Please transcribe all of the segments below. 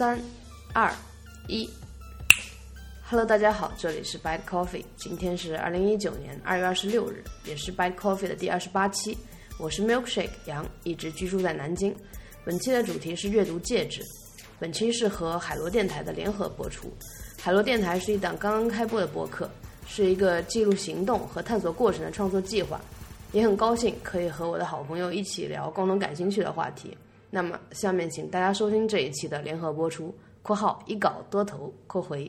三、二、一。Hello，大家好，这里是 Bad Coffee，今天是二零一九年二月二十六日，也是 Bad Coffee 的第二十八期。我是 Milkshake 杨，一直居住在南京。本期的主题是阅读戒指。本期是和海螺电台的联合播出。海螺电台是一档刚刚开播的播客，是一个记录行动和探索过程的创作计划。也很高兴可以和我的好朋友一起聊共同感兴趣的话题。那么，下面请大家收听这一期的联合播出（括号一稿多投括回）。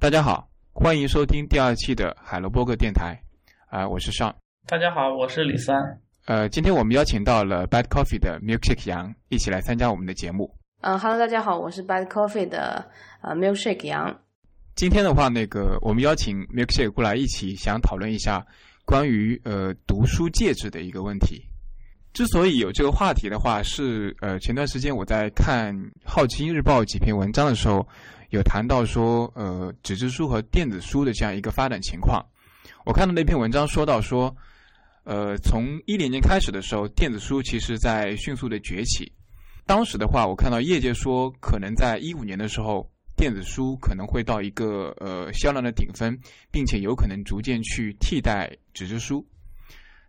大家好，欢迎收听第二期的海螺播客电台，啊，我是尚。大家好，我是李三。呃，今天我们邀请到了 Bad Coffee 的 Milkshake 杨一起来参加我们的节目。嗯哈喽，大家好，我是 Bad Coffee 的呃 Milkshake 杨。今天的话，那个我们邀请 Milkshake 过来一起想讨论一下关于呃读书介质的一个问题。之所以有这个话题的话，是呃前段时间我在看《好奇心日报》几篇文章的时候。有谈到说，呃，纸质书和电子书的这样一个发展情况。我看到那篇文章说到说，呃，从一零年开始的时候，电子书其实在迅速的崛起。当时的话，我看到业界说，可能在一五年的时候，电子书可能会到一个呃销量的顶峰，并且有可能逐渐去替代纸质书。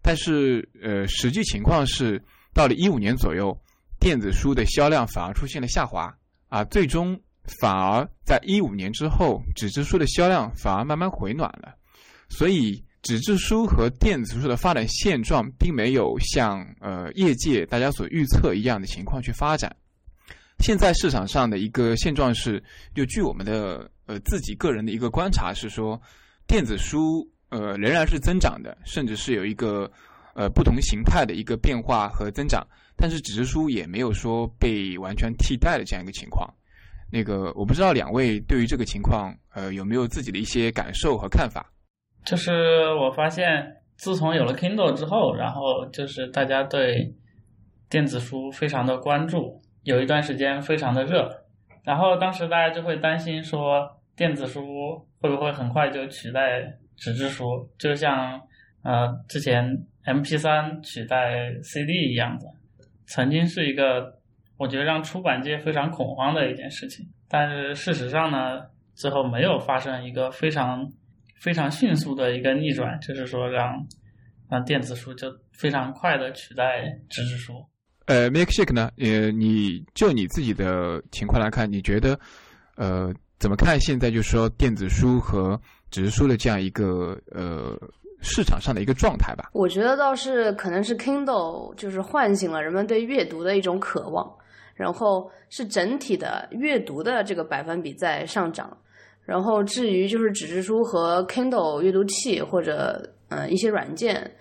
但是，呃，实际情况是，到了一五年左右，电子书的销量反而出现了下滑啊，最终。反而在一五年之后，纸质书的销量反而慢慢回暖了，所以纸质书和电子书的发展现状并没有像呃业界大家所预测一样的情况去发展。现在市场上的一个现状是，就据我们的呃自己个人的一个观察是说，电子书呃仍然是增长的，甚至是有一个呃不同形态的一个变化和增长，但是纸质书也没有说被完全替代的这样一个情况。那个我不知道两位对于这个情况，呃，有没有自己的一些感受和看法？就是我发现，自从有了 Kindle 之后，然后就是大家对电子书非常的关注，有一段时间非常的热，然后当时大家就会担心说，电子书会不会很快就取代纸质书，就像呃之前 MP3 取代 CD 一样的，曾经是一个。我觉得让出版界非常恐慌的一件事情，但是事实上呢，最后没有发生一个非常非常迅速的一个逆转，就是说让让电子书就非常快的取代纸质书。呃，Milkshake 呢？呃，你就你自己的情况来看，你觉得呃怎么看现在就是说电子书和纸质书的这样一个呃市场上的一个状态吧？我觉得倒是可能是 Kindle 就是唤醒了人们对阅读的一种渴望。然后是整体的阅读的这个百分比在上涨，然后至于就是纸质书和 Kindle 阅读器或者嗯一些软件，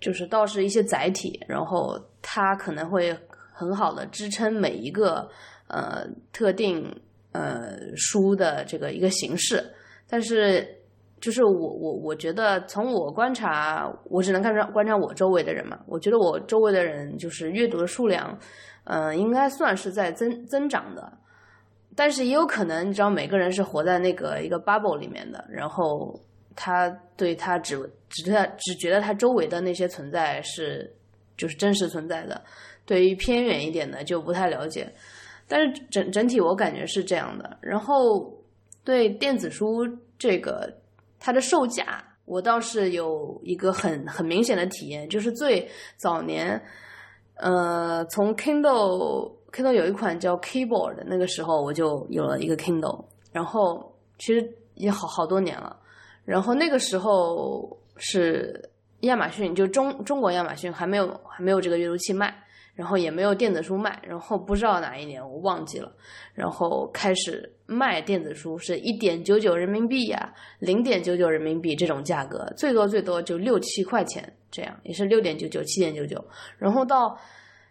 就是倒是一些载体，然后它可能会很好的支撑每一个呃特定呃书的这个一个形式，但是就是我我我觉得从我观察，我只能看上观察我周围的人嘛，我觉得我周围的人就是阅读的数量。嗯，应该算是在增增长的，但是也有可能，你知道，每个人是活在那个一个 bubble 里面的，然后他对他只只他只觉得他周围的那些存在是就是真实存在的，对于偏远一点的就不太了解，但是整整体我感觉是这样的。然后对电子书这个它的售价，我倒是有一个很很明显的体验，就是最早年。呃，从 Kindle Kindle 有一款叫 Keyboard，那个时候我就有了一个 Kindle，然后其实也好好多年了。然后那个时候是亚马逊，就中中国亚马逊还没有还没有这个阅读器卖，然后也没有电子书卖，然后不知道哪一年我忘记了，然后开始卖电子书是一点九九人民币呀，零点九九人民币这种价格，最多最多就六七块钱。这样也是六点九九、七点九九，然后到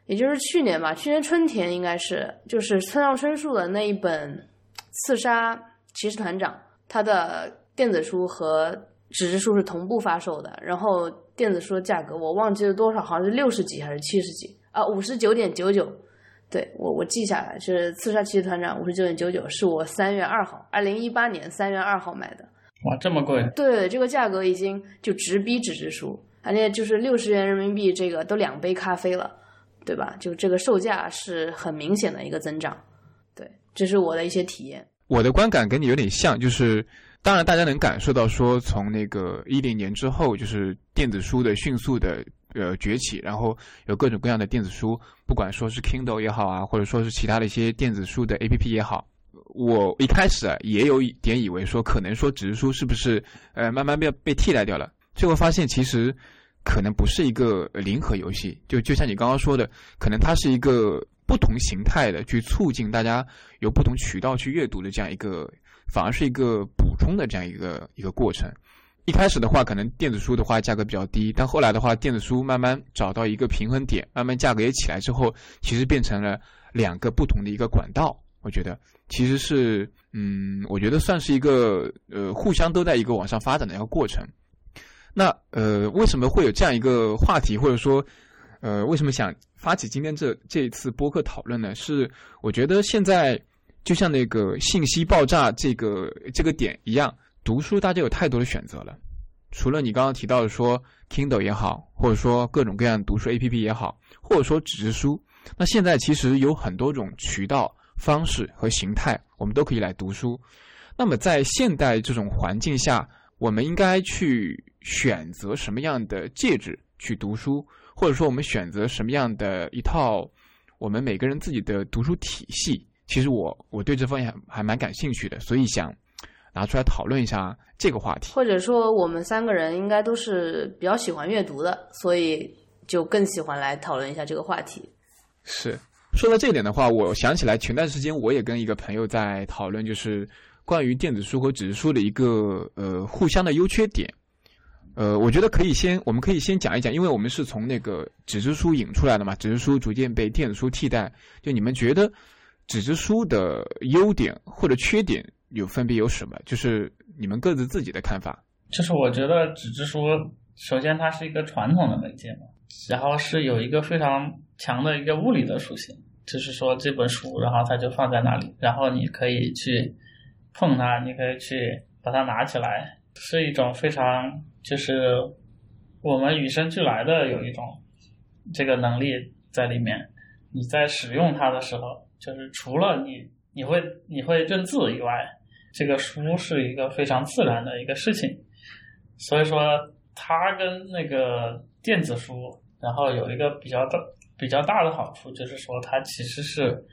也就是去年吧，去年春天应该是就是村上春树的那一本《刺杀骑士团长》，他的电子书和纸质书是同步发售的，然后电子书的价格我忘记了多少，好像是六十几还是七十几啊？五十九点九九，对我我记下来是《刺杀骑士团长》五十九点九九，是我三月二号，二零一八年三月二号买的。哇，这么贵？对，这个价格已经就直逼纸质书。而且就是六十元人民币，这个都两杯咖啡了，对吧？就这个售价是很明显的一个增长，对。这是我的一些体验。我的观感跟你有点像，就是当然大家能感受到说，从那个一零年之后，就是电子书的迅速的呃崛起，然后有各种各样的电子书，不管说是 Kindle 也好啊，或者说是其他的一些电子书的 APP 也好，我一开始啊也有一点以为说，可能说纸质书是不是呃慢慢被被替代掉了，最后发现其实可能不是一个零和游戏，就就像你刚刚说的，可能它是一个。不同形态的去促进大家有不同渠道去阅读的这样一个，反而是一个补充的这样一个一个过程。一开始的话，可能电子书的话价格比较低，但后来的话，电子书慢慢找到一个平衡点，慢慢价格也起来之后，其实变成了两个不同的一个管道。我觉得其实是，嗯，我觉得算是一个呃互相都在一个往上发展的一个过程。那呃，为什么会有这样一个话题，或者说？呃，为什么想发起今天这这一次播客讨论呢？是我觉得现在就像那个信息爆炸这个这个点一样，读书大家有太多的选择了。除了你刚刚提到的说 Kindle 也好，或者说各种各样读书 APP 也好，或者说纸质书，那现在其实有很多种渠道、方式和形态，我们都可以来读书。那么在现代这种环境下，我们应该去选择什么样的介质去读书？或者说，我们选择什么样的一套我们每个人自己的读书体系？其实我我对这方面还还蛮感兴趣的，所以想拿出来讨论一下这个话题。或者说，我们三个人应该都是比较喜欢阅读的，所以就更喜欢来讨论一下这个话题。是说到这点的话，我想起来前段时间我也跟一个朋友在讨论，就是关于电子书和纸质书的一个呃互相的优缺点。呃，我觉得可以先，我们可以先讲一讲，因为我们是从那个纸质书引出来的嘛，纸质书逐渐被电子书替代。就你们觉得纸质书的优点或者缺点有分别有什么？就是你们各自自己的看法。就是我觉得纸质书，首先它是一个传统的媒介嘛，然后是有一个非常强的一个物理的属性，就是说这本书，然后它就放在那里，然后你可以去碰它，你可以去把它拿起来，是一种非常。就是我们与生俱来的有一种这个能力在里面。你在使用它的时候，就是除了你你会你会认字以外，这个书是一个非常自然的一个事情。所以说，它跟那个电子书，然后有一个比较大比较大的好处，就是说它其实是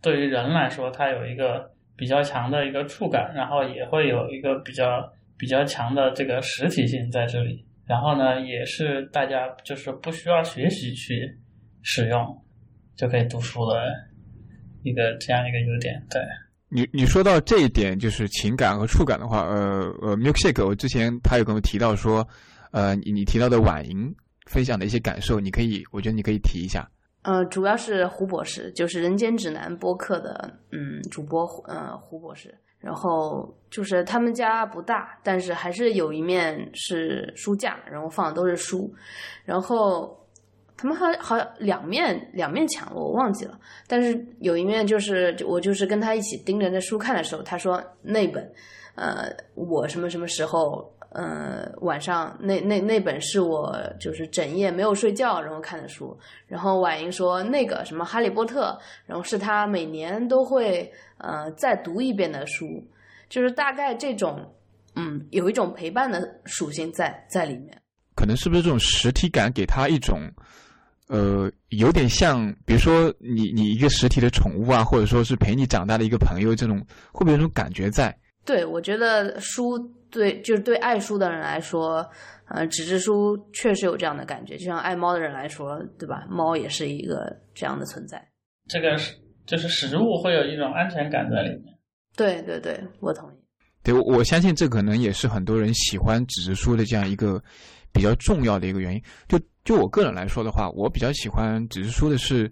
对于人来说，它有一个比较强的一个触感，然后也会有一个比较。比较强的这个实体性在这里，然后呢，也是大家就是不需要学习去使用就可以读书的一个这样一个优点。对你，你说到这一点，就是情感和触感的话，呃呃，Milkshake，我之前他有跟我提到说，呃，你你提到的婉莹分享的一些感受，你可以，我觉得你可以提一下。呃，主要是胡博士，就是《人间指南》播客的嗯主播，呃胡博士。然后就是他们家不大，但是还是有一面是书架，然后放的都是书。然后他们好好两面两面墙，我忘记了。但是有一面就是我就是跟他一起盯着那书看的时候，他说那本，呃，我什么什么时候，呃，晚上那那那本是我就是整夜没有睡觉然后看的书。然后婉莹说那个什么哈利波特，然后是他每年都会。呃，再读一遍的书，就是大概这种，嗯，有一种陪伴的属性在在里面。可能是不是这种实体感给他一种，呃，有点像，比如说你你一个实体的宠物啊，或者说是陪你长大的一个朋友，这种会不会有种感觉在？对，我觉得书对，就是对爱书的人来说，呃，纸质书确实有这样的感觉，就像爱猫的人来说，对吧？猫也是一个这样的存在。这个是。就是食物会有一种安全感在里面。对对对，我同意。对，我相信这可能也是很多人喜欢纸质书的这样一个比较重要的一个原因。就就我个人来说的话，我比较喜欢只是说的是，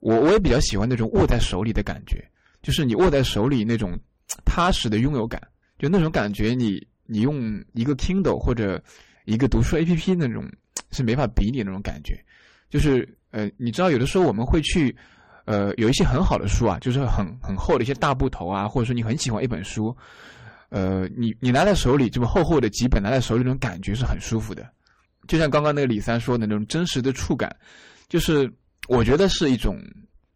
我我也比较喜欢那种握在手里的感觉，就是你握在手里那种踏实的拥有感，就那种感觉，你你用一个 Kindle 或者一个读书 APP 那种是没法比拟那种感觉。就是呃，你知道有的时候我们会去。呃，有一些很好的书啊，就是很很厚的一些大部头啊，或者说你很喜欢一本书，呃，你你拿在手里这么厚厚的几本拿在手里那种感觉是很舒服的，就像刚刚那个李三说的那种真实的触感，就是我觉得是一种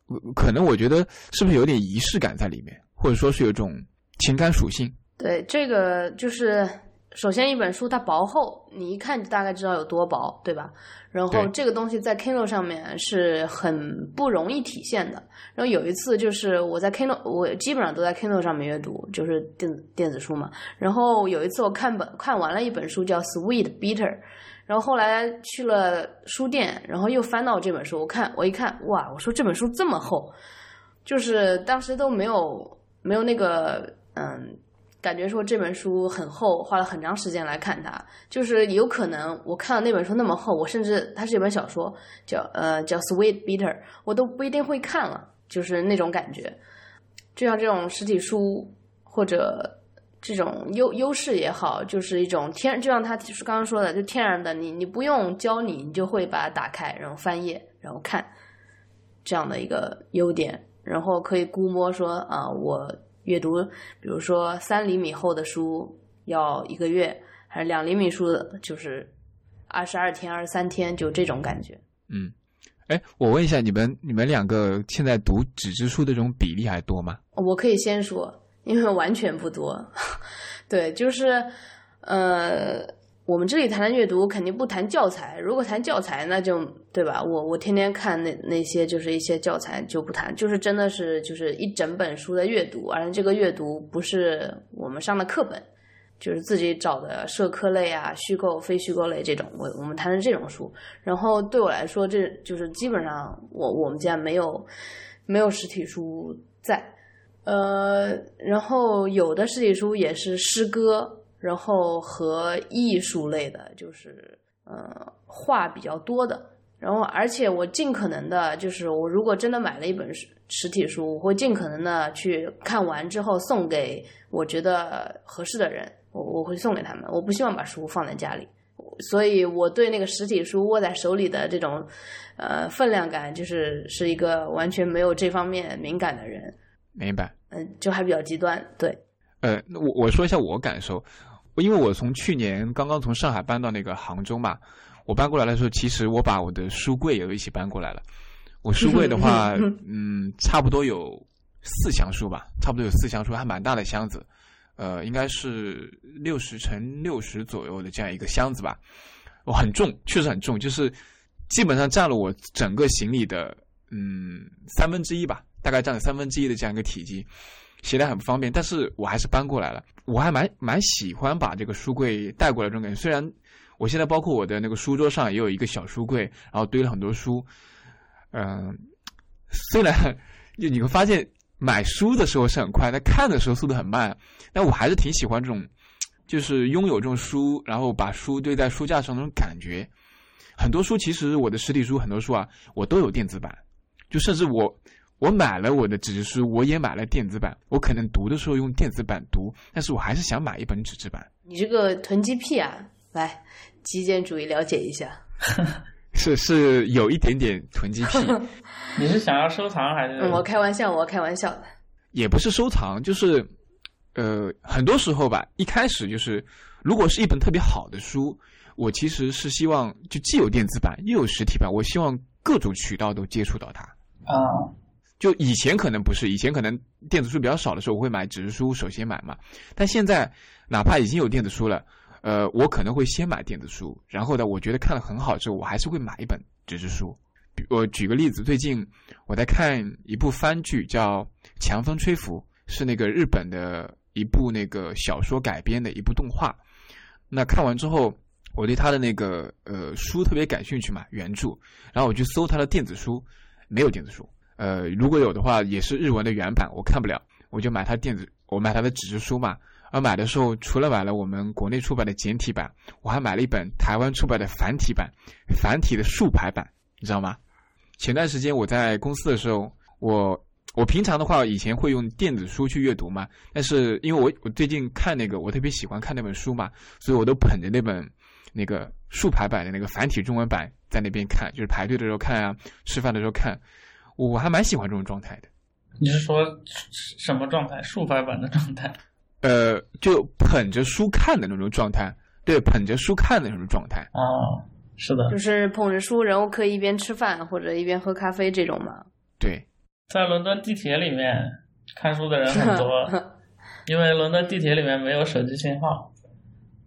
呃可能我觉得是不是有点仪式感在里面，或者说是有种情感属性？对，这个就是首先一本书它薄厚，你一看就大概知道有多薄，对吧？然后这个东西在 Kindle 上面是很不容易体现的。然后有一次就是我在 Kindle，我基本上都在 Kindle 上面阅读，就是电子电子书嘛。然后有一次我看本看完了一本书叫《Sweet Bitter》，然后后来去了书店，然后又翻到这本书，我看我一看，哇，我说这本书这么厚，就是当时都没有没有那个嗯。感觉说这本书很厚，花了很长时间来看它，就是有可能我看到那本书那么厚，我甚至它是一本小说，叫呃叫 Sweet Bitter，我都不一定会看了，就是那种感觉。就像这种实体书或者这种优优势也好，就是一种天，就像他刚刚说的，就天然的，你你不用教你，你就会把它打开，然后翻页，然后看这样的一个优点，然后可以估摸说啊，我阅读，比如说三厘米厚的书要一个月，还是两厘米书的，就是二十二天、二十三天，就这种感觉。嗯，哎，我问一下你们，你们两个现在读纸质书的这种比例还多吗？我可以先说，因为完全不多。对，就是呃，我们这里谈的阅读肯定不谈教材，如果谈教材，那就对吧？我我天天看那那些就是一些教材就不谈，就是真的是就是一整本书的阅读，而这个阅读不是我们上的课本。就是自己找的社科类啊、虚构、非虚构类这种，我我们谈的这种书。然后对我来说，这就是基本上我我们家没有没有实体书在，呃，然后有的实体书也是诗歌，然后和艺术类的，就是呃画比较多的。然后，而且我尽可能的，就是我如果真的买了一本实实体书，我会尽可能的去看完之后送给我觉得合适的人，我我会送给他们。我不希望把书放在家里，所以我对那个实体书握在手里的这种呃分量感，就是是一个完全没有这方面敏感的人。明白。嗯，就还比较极端，对。呃，我我说一下我感受，因为我从去年刚刚从上海搬到那个杭州嘛，我搬过来的时候，其实我把我的书柜也一起搬过来了。我书柜的话，嗯，差不多有四箱书吧，差不多有四箱书，还蛮大的箱子，呃，应该是六十乘六十左右的这样一个箱子吧。我很重，确实很重，就是基本上占了我整个行李的嗯三分之一吧，大概占了三分之一的这样一个体积。携带很不方便，但是我还是搬过来了。我还蛮蛮喜欢把这个书柜带过来这种感觉。虽然我现在包括我的那个书桌上也有一个小书柜，然后堆了很多书。嗯、虽然就 你会发现买书的时候是很快，但看的时候速度很慢。但我还是挺喜欢这种，就是拥有这种书，然后把书堆在书架上那种感觉。很多书其实我的实体书很多书啊，我都有电子版，就甚至我。我买了我的纸质书，我也买了电子版。我可能读的时候用电子版读，但是我还是想买一本纸质版。你这个囤积癖啊，来极简主义了解一下。是是有一点点囤积癖，你是想要收藏还是？嗯，我开玩笑，我开玩笑的。也不是收藏，就是呃，很多时候吧，一开始就是，如果是一本特别好的书，我其实是希望就既有电子版又有实体版，我希望各种渠道都接触到它。啊。就以前可能不是，以前可能电子书比较少的时候，我会买纸质书首先买嘛。但现在哪怕已经有电子书了，呃，我可能会先买电子书，然后呢，我觉得看了很好之后，我还是会买一本纸质书。我举个例子，最近我在看一部番剧，叫《强风吹拂》，是那个日本的一部那个小说改编的一部动画。那看完之后，我对他的那个呃书特别感兴趣嘛，原著，然后我去搜他的电子书，没有电子书。呃，如果有的话，也是日文的原版，我看不了，我就买它电子，我买它的纸质书嘛。而买的时候，除了买了我们国内出版的简体版，我还买了一本台湾出版的繁体版，繁体的竖排版，你知道吗？前段时间我在公司的时候，我我平常的话以前会用电子书去阅读嘛，但是因为我我最近看那个，我特别喜欢看那本书嘛，所以我都捧着那本那个竖排版的那个繁体中文版在那边看，就是排队的时候看啊，吃饭的时候看。我还蛮喜欢这种状态的。你是说什么状态？竖排版的状态？呃，就捧着书看的那种状态。对，捧着书看的那种状态。哦，是的，就是捧着书，然后可以一边吃饭或者一边喝咖啡这种嘛。对，在伦敦地铁里面看书的人很多，因为伦敦地铁里面没有手机信号，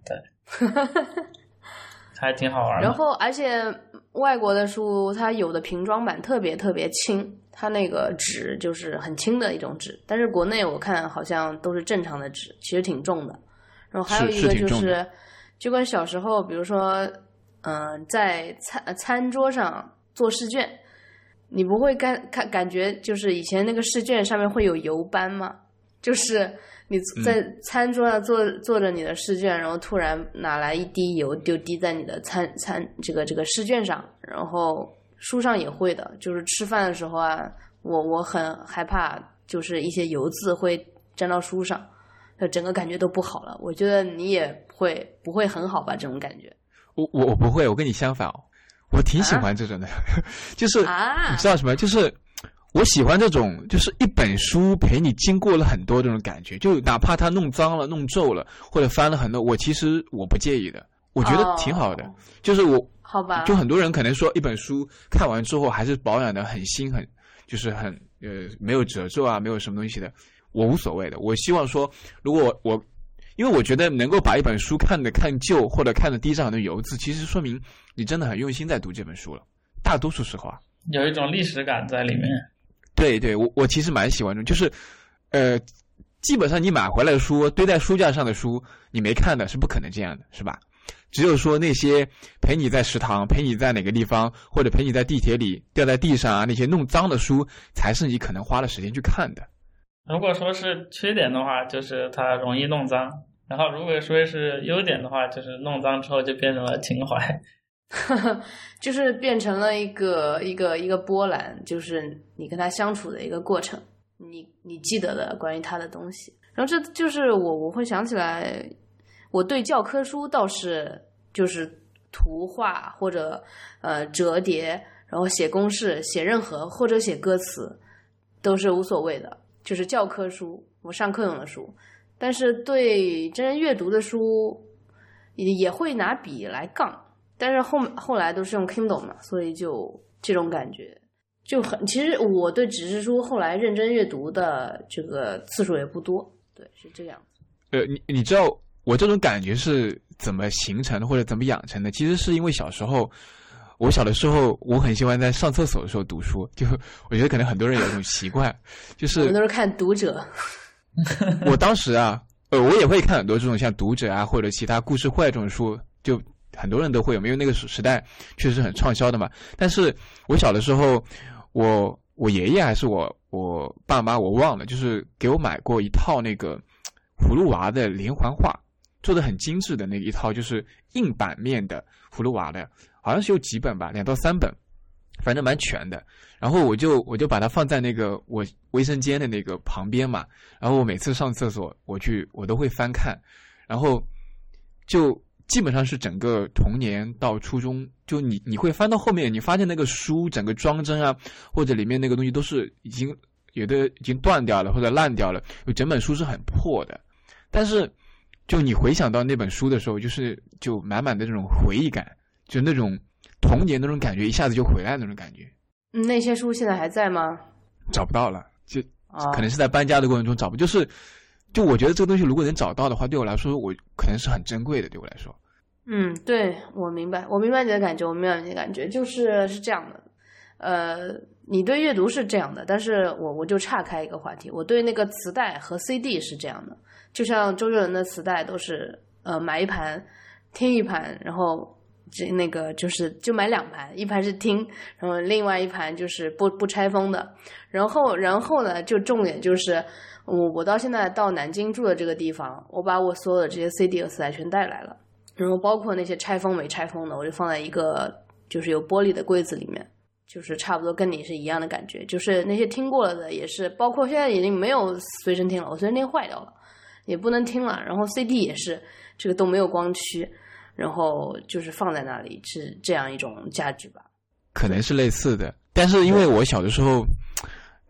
对，还挺好玩的。然后，而且外国的书它有的瓶装版特别特别轻，它那个纸就是很轻的一种纸，但是国内我看好像都是正常的纸，其实挺重的。然后还有一个就是，就跟小时候，比如说，嗯，在餐餐桌上做试卷，你不会感看感觉就是以前那个试卷上面会有油斑吗？就是你在餐桌上做做着你的试卷，然后突然拿来一滴油就滴在你的餐餐这个这个试卷上，然后书上也会的，就是吃饭的时候啊，我我很害怕，就是一些油渍会沾到书上。整个感觉都不好了，我觉得你也会不会很好吧？这种感觉，我我我不会，我跟你相反哦，我挺喜欢这种的，就是你知道什么？就是我喜欢这种，就是一本书陪你经过了很多这种感觉，就哪怕它弄脏了、弄皱了，或者翻了很多，我其实我不介意的，我觉得挺好的。就是我好吧，就很多人可能说一本书看完之后还是保养的很新，很就是很呃没有褶皱啊，没有什么东西的。我无所谓的，我希望说，如果我，因为我觉得能够把一本书看的看旧，或者看的地上很多油渍，其实说明你真的很用心在读这本书了。大多数时候啊，有一种历史感在里面。对对，我我其实蛮喜欢的，就是，呃，基本上你买回来的书堆在书架上的书，你没看的是不可能这样的，是吧？只有说那些陪你在食堂、陪你在哪个地方，或者陪你在地铁里掉在地上啊那些弄脏的书，才是你可能花了时间去看的。如果说是缺点的话，就是它容易弄脏；然后如果说是优点的话，就是弄脏之后就变成了情怀，就是变成了一个一个一个波澜，就是你跟他相处的一个过程，你你记得的关于他的东西。然后这就是我我会想起来，我对教科书倒是就是图画或者呃折叠，然后写公式、写任何或者写歌词都是无所谓的。就是教科书，我上课用的书，但是对真人阅读的书，也也会拿笔来杠，但是后后来都是用 Kindle 嘛，所以就这种感觉就很。其实我对纸质书后来认真阅读的这个次数也不多，对，是这样子。呃，你你知道我这种感觉是怎么形成的，或者怎么养成的？其实是因为小时候。我小的时候，我很喜欢在上厕所的时候读书。就我觉得可能很多人有一种习惯，就是我们都是看《读者》。我当时啊，呃，我也会看很多这种像《读者》啊，或者其他故事会这种书，就很多人都会有，因为那个时时代确实很畅销的嘛。但是我小的时候，我我爷爷还是我我爸妈，我忘了，就是给我买过一套那个葫芦娃的连环画，做的很精致的那一套，就是硬版面的葫芦娃的。好像是有几本吧，两到三本，反正蛮全的。然后我就我就把它放在那个我卫生间的那个旁边嘛。然后我每次上厕所，我去我都会翻看。然后就基本上是整个童年到初中，就你你会翻到后面，你发现那个书整个装帧啊，或者里面那个东西都是已经有的已经断掉了或者烂掉了，有整本书是很破的。但是就你回想到那本书的时候，就是就满满的这种回忆感。就那种童年那种感觉，一下子就回来那种感觉。那些书现在还在吗？找不到了，就可能是在搬家的过程中找不。就是，就我觉得这个东西如果能找到的话，对我来说，我可能是很珍贵的。对我来说，嗯，对我明白，我明白你的感觉，我明白你的感觉，就是是这样的。呃，你对阅读是这样的，但是我我就岔开一个话题，我对那个磁带和 CD 是这样的。就像周杰伦的磁带都是呃买一盘听一盘，然后。这那个就是就买两盘，一盘是听，然后另外一盘就是不不拆封的。然后然后呢，就重点就是我我到现在到南京住的这个地方，我把我所有的这些 CD 和磁带全带来了，然后包括那些拆封没拆封的，我就放在一个就是有玻璃的柜子里面，就是差不多跟你是一样的感觉。就是那些听过了的，也是包括现在已经没有随身听了，我随身听坏掉了，也不能听了。然后 CD 也是这个都没有光驱。然后就是放在那里，是这样一种价值吧？可能是类似的，但是因为我小的时候，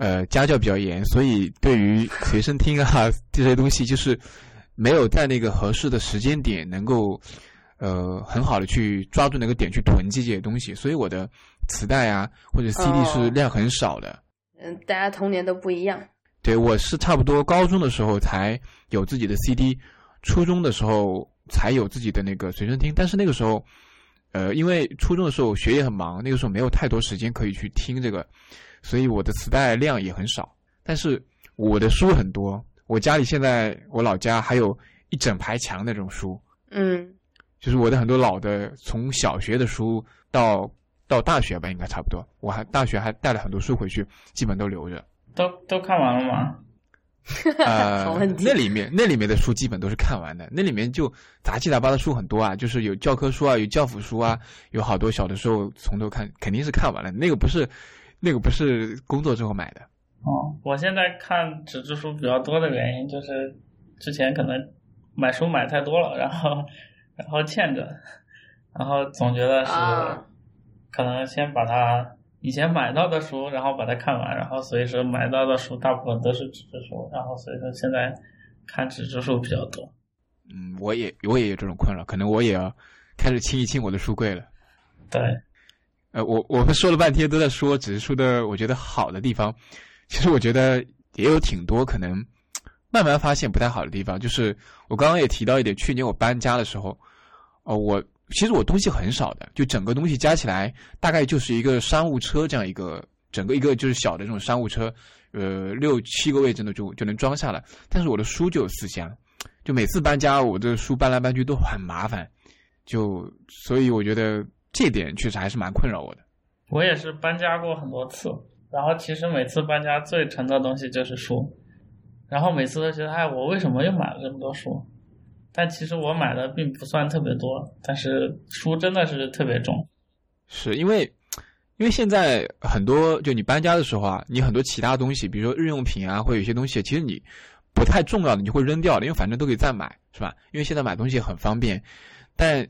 呃，家教比较严，所以对于 随身听啊这些东西，就是没有在那个合适的时间点能够，呃，很好的去抓住那个点去囤积这些东西，所以我的磁带啊或者 CD 是量很少的。嗯，大家童年都不一样。对，我是差不多高中的时候才有自己的 CD，初中的时候才有自己的那个随身听。但是那个时候，呃，因为初中的时候学业很忙，那个时候没有太多时间可以去听这个，所以我的磁带量也很少。但是我的书很多，我家里现在我老家还有一整排墙那种书，嗯，就是我的很多老的从小学的书到到大学吧，应该差不多。我还大学还带了很多书回去，基本都留着。都都看完了吗？呃那里面那里面的书基本都是看完的，那里面就杂七杂八的书很多啊，就是有教科书啊，有教辅书啊，有好多小的时候从头看，肯定是看完了。那个不是那个不是工作之后买的，哦，我现在看纸质书比较多的原因就是之前可能买书买太多了，然后然后欠着，然后总觉得是啊可能先把它以前买到的书，然后把它看完，然后所以说买到的书大部分都是纸质书，然后所以说现在看纸质书比较多。嗯，我也我也有这种困扰，可能我也要开始清一清我的书柜了。对，呃，我我们说了半天都在说纸质书的，我觉得好的地方，其实我觉得也有挺多可能慢慢发现不太好的地方。就是我刚刚也提到一点，去年我搬家的时候，哦、我其实我东西很少的，就整个东西加起来大概就是一个商务车这样一个整个一个就是小的这种商务车，呃，六七个位置呢就就能装下了。但是我的书就有四箱，就每次搬家我的书搬来搬去都很麻烦，就所以我觉得这点确实还是蛮困扰我的。我也是搬家过很多次，然后其实每次搬家最沉的东西就是书，然后每次都觉得，哎，我为什么又买了这么多书？但其实我买的并不算特别多，但是书真的是特别重。是因为，因为现在很多就你搬家的时候啊，你很多其他东西，比如说日用品啊，或者有些东西，其实你不太重要的，你就会扔掉的，因为反正都可以再买，是吧？因为现在买东西很方便，但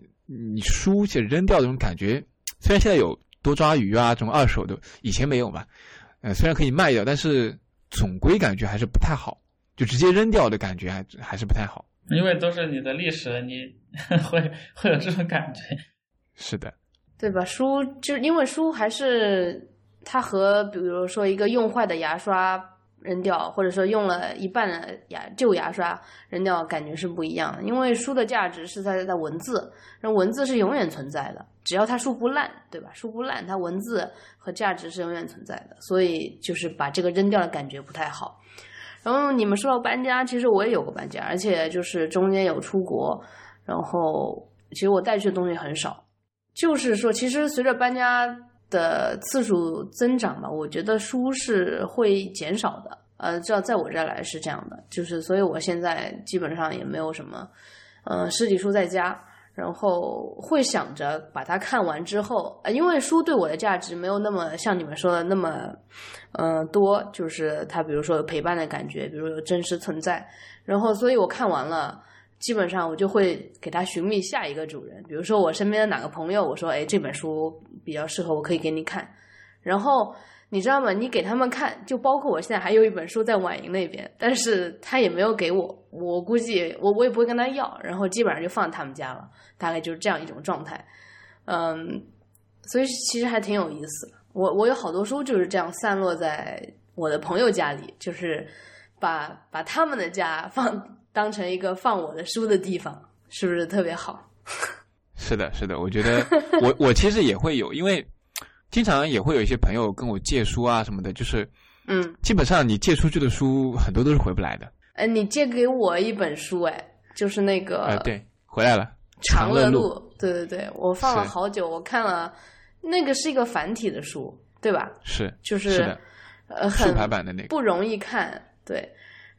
你书写扔掉的这种感觉，虽然现在有多抓鱼啊这种二手的，以前没有嘛，呃，虽然可以卖掉，但是总归感觉还是不太好，就直接扔掉的感觉还还是不太好。因为都是你的历史，你 会会有这种感觉。是的，对吧？书就因为书还是它和比如说一个用坏的牙刷扔掉，或者说用了一半的牙旧牙刷扔掉，感觉是不一样的。因为书的价值是在在文字，然后文字是永远存在的，只要它书不烂，对吧？书不烂，它文字和价值是永远存在的，所以就是把这个扔掉的感觉不太好。然后你们说到搬家，其实我也有过搬家，而且就是中间有出国，然后其实我带去的东西很少。就是说，其实随着搬家的次数增长吧，我觉得书是会减少的。呃，至少在我这儿来是这样的，就是所以我现在基本上也没有什么，呃，实体书在家，然后会想着把它看完之后，呃，因为书对我的价值没有那么像你们说的那么，呃，多，就是它比如说有陪伴的感觉，比如有真实存在，然后所以我看完了。基本上我就会给它寻觅下一个主人，比如说我身边的哪个朋友，我说，哎，这本书比较适合我，可以给你看。然后你知道吗？你给他们看，就包括我现在还有一本书在婉莹那边，但是他也没有给我，我估计我我也不会跟他要，然后基本上就放他们家了，大概就是这样一种状态。嗯，所以其实还挺有意思的。我我有好多书就是这样散落在我的朋友家里，就是把把他们的家放。当成一个放我的书的地方，是不是特别好？是的，是的，我觉得我我其实也会有，因为经常也会有一些朋友跟我借书啊什么的，就是嗯，基本上你借出去的书很多都是回不来的。哎，你借给我一本书，哎，就是那个呃，对，回来了，《长乐路》。对对对，我放了好久，我看了，那个是一个繁体的书，对吧？是，就是呃，竖排版的那个不容易看，对。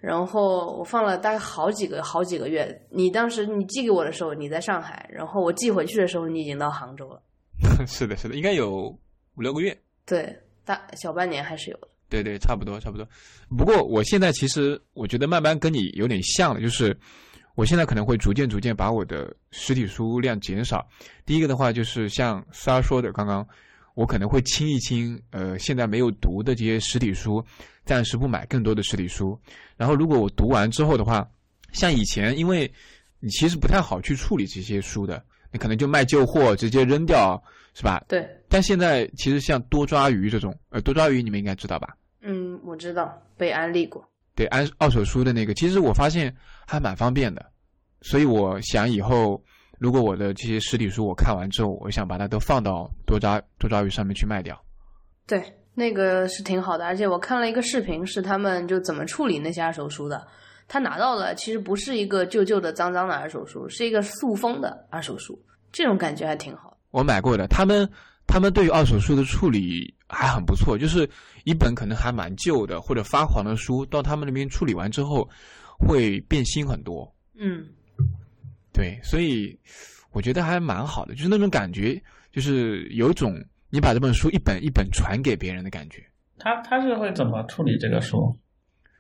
然后我放了大概好几个好几个月。你当时你寄给我的时候，你在上海，然后我寄回去的时候，你已经到杭州了。是的，是的，应该有五六个月。对，大小半年还是有的。对对，差不多差不多。不过我现在其实我觉得慢慢跟你有点像了，就是我现在可能会逐渐逐渐把我的实体书量减少。第一个的话就是像三儿说的，刚刚我可能会清一清，呃，现在没有读的这些实体书。暂时不买更多的实体书，然后如果我读完之后的话，像以前，因为你其实不太好去处理这些书的，你可能就卖旧货，直接扔掉，是吧？对。但现在其实像多抓鱼这种，呃，多抓鱼你们应该知道吧？嗯，我知道被安利过。对，安二手书的那个，其实我发现还蛮方便的，所以我想以后如果我的这些实体书我看完之后，我想把它都放到多抓多抓鱼上面去卖掉。对，那个是挺好的，而且我看了一个视频，是他们就怎么处理那些二手书的。他拿到了，其实不是一个旧旧的、脏脏的二手书，是一个塑封的二手书，这种感觉还挺好。我买过的，他们他们对于二手书的处理还很不错，就是一本可能还蛮旧的或者发黄的书，到他们那边处理完之后，会变新很多。嗯，对，所以我觉得还蛮好的，就是那种感觉，就是有一种你把这本书一本一本传给别人的感觉。他他是会怎么处理这个书？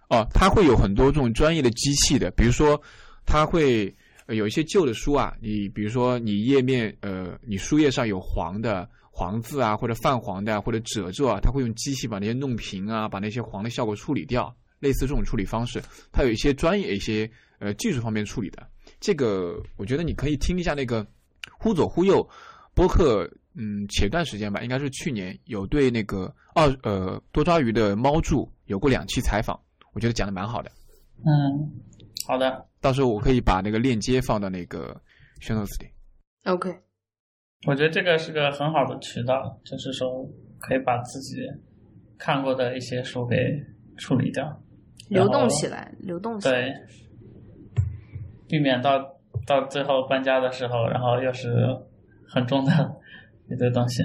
哦，他会有很多这种专业的机器的，比如说，他会有一些旧的书啊，你比如说你页面呃，你书页上有黄的黄字啊，或者泛黄的或者褶皱啊，它会用机器把那些弄平啊，把那些黄的效果处理掉，类似这种处理方式，它有一些专业一些呃技术方面处理的。这个我觉得你可以听一下那个忽左忽右播客，嗯，前段时间吧，应该是去年有对那个二呃多抓鱼的猫柱有过两期采访。我觉得讲的蛮好的，嗯，好的，到时候我可以把那个链接放到那个 show notes 里。OK，我觉得这个是个很好的渠道，就是说可以把自己看过的一些书给处理掉，流动起来，流动起来，对，避免到到最后搬家的时候，然后又是很重的一堆东西。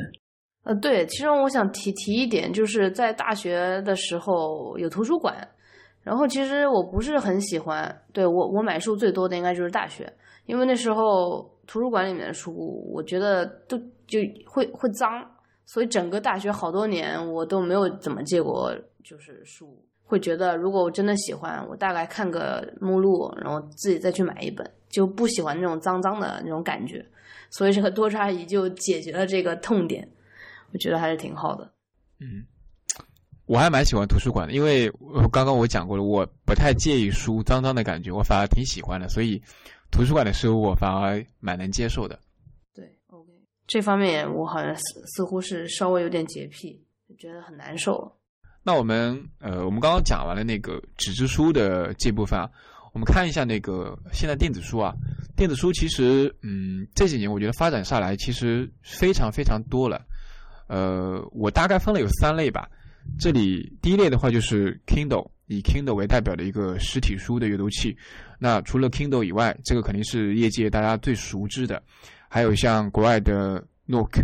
呃，对，其实我想提提一点，就是在大学的时候有图书馆。然后其实我不是很喜欢，对我我买书最多的应该就是大学，因为那时候图书馆里面的书，我觉得都就会会脏，所以整个大学好多年我都没有怎么借过就是书，会觉得如果我真的喜欢，我大概看个目录，然后自己再去买一本，就不喜欢那种脏脏的那种感觉，所以这个多抓鱼就解决了这个痛点，我觉得还是挺好的。嗯。我还蛮喜欢图书馆的，因为刚刚我讲过了，我不太介意书脏脏的感觉，我反而挺喜欢的，所以图书馆的书我反而蛮能接受的。对，OK，这方面我好像似似乎是稍微有点洁癖，觉得很难受。那我们呃，我们刚刚讲完了那个纸质书的这部分啊，我们看一下那个现在电子书啊，电子书其实嗯这几年我觉得发展下来其实非常非常多了，呃，我大概分了有三类吧。这里第一类的话就是 Kindle，以 Kindle 为代表的一个实体书的阅读器。那除了 Kindle 以外，这个肯定是业界大家最熟知的。还有像国外的 Nook，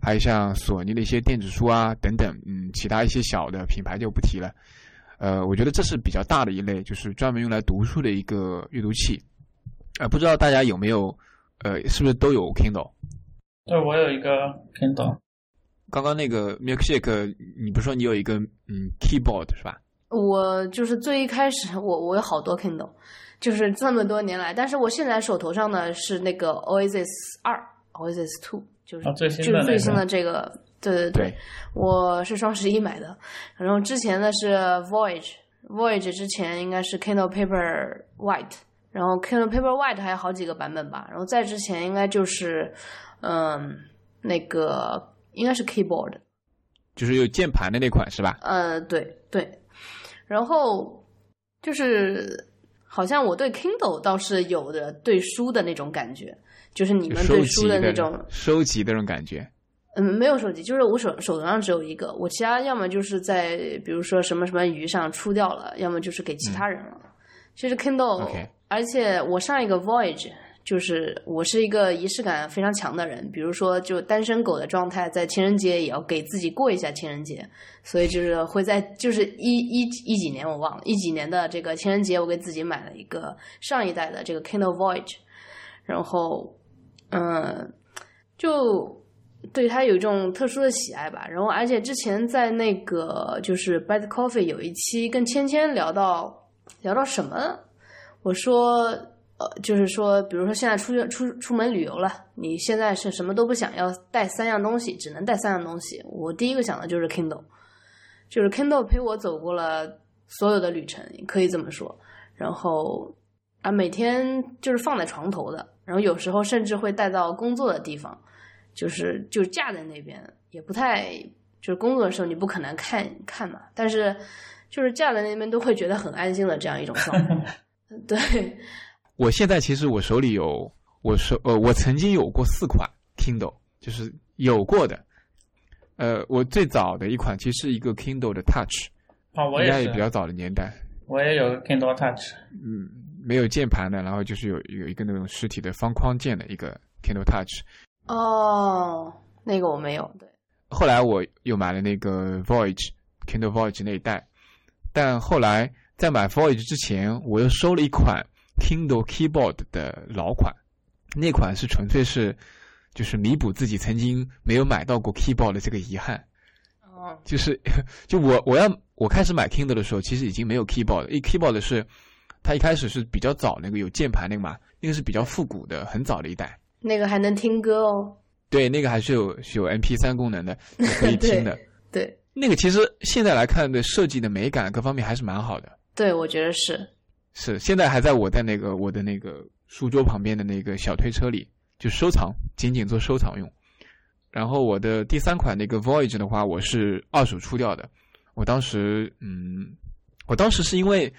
还有像索尼的一些电子书啊等等，嗯，其他一些小的品牌就不提了。呃，我觉得这是比较大的一类，就是专门用来读书的一个阅读器。呃，不知道大家有没有，呃，是不是都有 Kindle？对，我有一个 Kindle。刚刚那个 milkshake，你不是说你有一个嗯 keyboard 是吧？我就是最一开始，我我有好多 Kindle，就是这么多年来，但是我现在手头上呢是那个 Oasis 二，Oasis Two，就是就是最新的这个，对对对，我是双十一买的，然后之前的是 Voyage，Voyage 之前应该是 Kindle Paper White，然后 Kindle Paper White 还有好几个版本吧，然后再之前应该就是嗯那个。应该是 keyboard，就是有键盘的那款是吧？呃，对对。然后就是好像我对 Kindle 倒是有的对书的那种感觉，就是你们对书的那种收集的那种感觉。嗯，没有收集，就是我手手头上只有一个，我其他要么就是在比如说什么什么鱼上出掉了，要么就是给其他人了。其实 Kindle，而且我上一个 Voyage。就是我是一个仪式感非常强的人，比如说就单身狗的状态，在情人节也要给自己过一下情人节，所以就是会在就是一一一几年我忘了，一几年的这个情人节，我给自己买了一个上一代的这个 Kindle Voyage，然后嗯，就对他有一种特殊的喜爱吧。然后而且之前在那个就是 Bad Coffee 有一期跟芊芊聊到聊到什么，我说。呃，就是说，比如说现在出去出出门旅游了，你现在是什么都不想要带三样东西，只能带三样东西。我第一个想的就是 Kindle，就是 Kindle 陪我走过了所有的旅程，可以这么说。然后啊，每天就是放在床头的，然后有时候甚至会带到工作的地方，就是就架在那边，也不太就是工作的时候你不可能看看嘛，但是就是架在那边都会觉得很安心的这样一种状态。对，我现在其实我手里有，我手呃，我曾经有过四款 Kindle，就是有过的。呃，我最早的一款其实是一个 Kindle 的 Touch，啊，我也是应该也比，较早的年代。我也有 Kindle Touch，嗯，没有键盘的，然后就是有有一个那种实体的方框键的一个 Kindle Touch。哦，那个我没有，对，后来我又买了那个 Voyage Kindle Voyage 那一代，但后来在买 Voyage 之前，我又收了一款 Kindle Keyboard 的老款，那款是纯粹是就是弥补自己曾经没有买到过 Keyboard 的这个遗憾。哦，就是 就我我要我开始买 Kindle 的时候，其实已经没有 keyboard 了。一 keyboard 是它一开始是比较早那个有键盘那个嘛，那个是比较复古的，很早的一代。那个还能听歌哦，对，那个还是有是有 MP 3功能的，可以 听的。对，那个其实现在来看的设计的美感各方面还是蛮好的。对，我觉得是，是现在还在我在那个我的那个书桌旁边的那个小推车里，就收藏，仅仅做收藏用。然后我的第三款那个 Voyage 的话，我是二手出掉的。我当时，嗯，我当时是因为，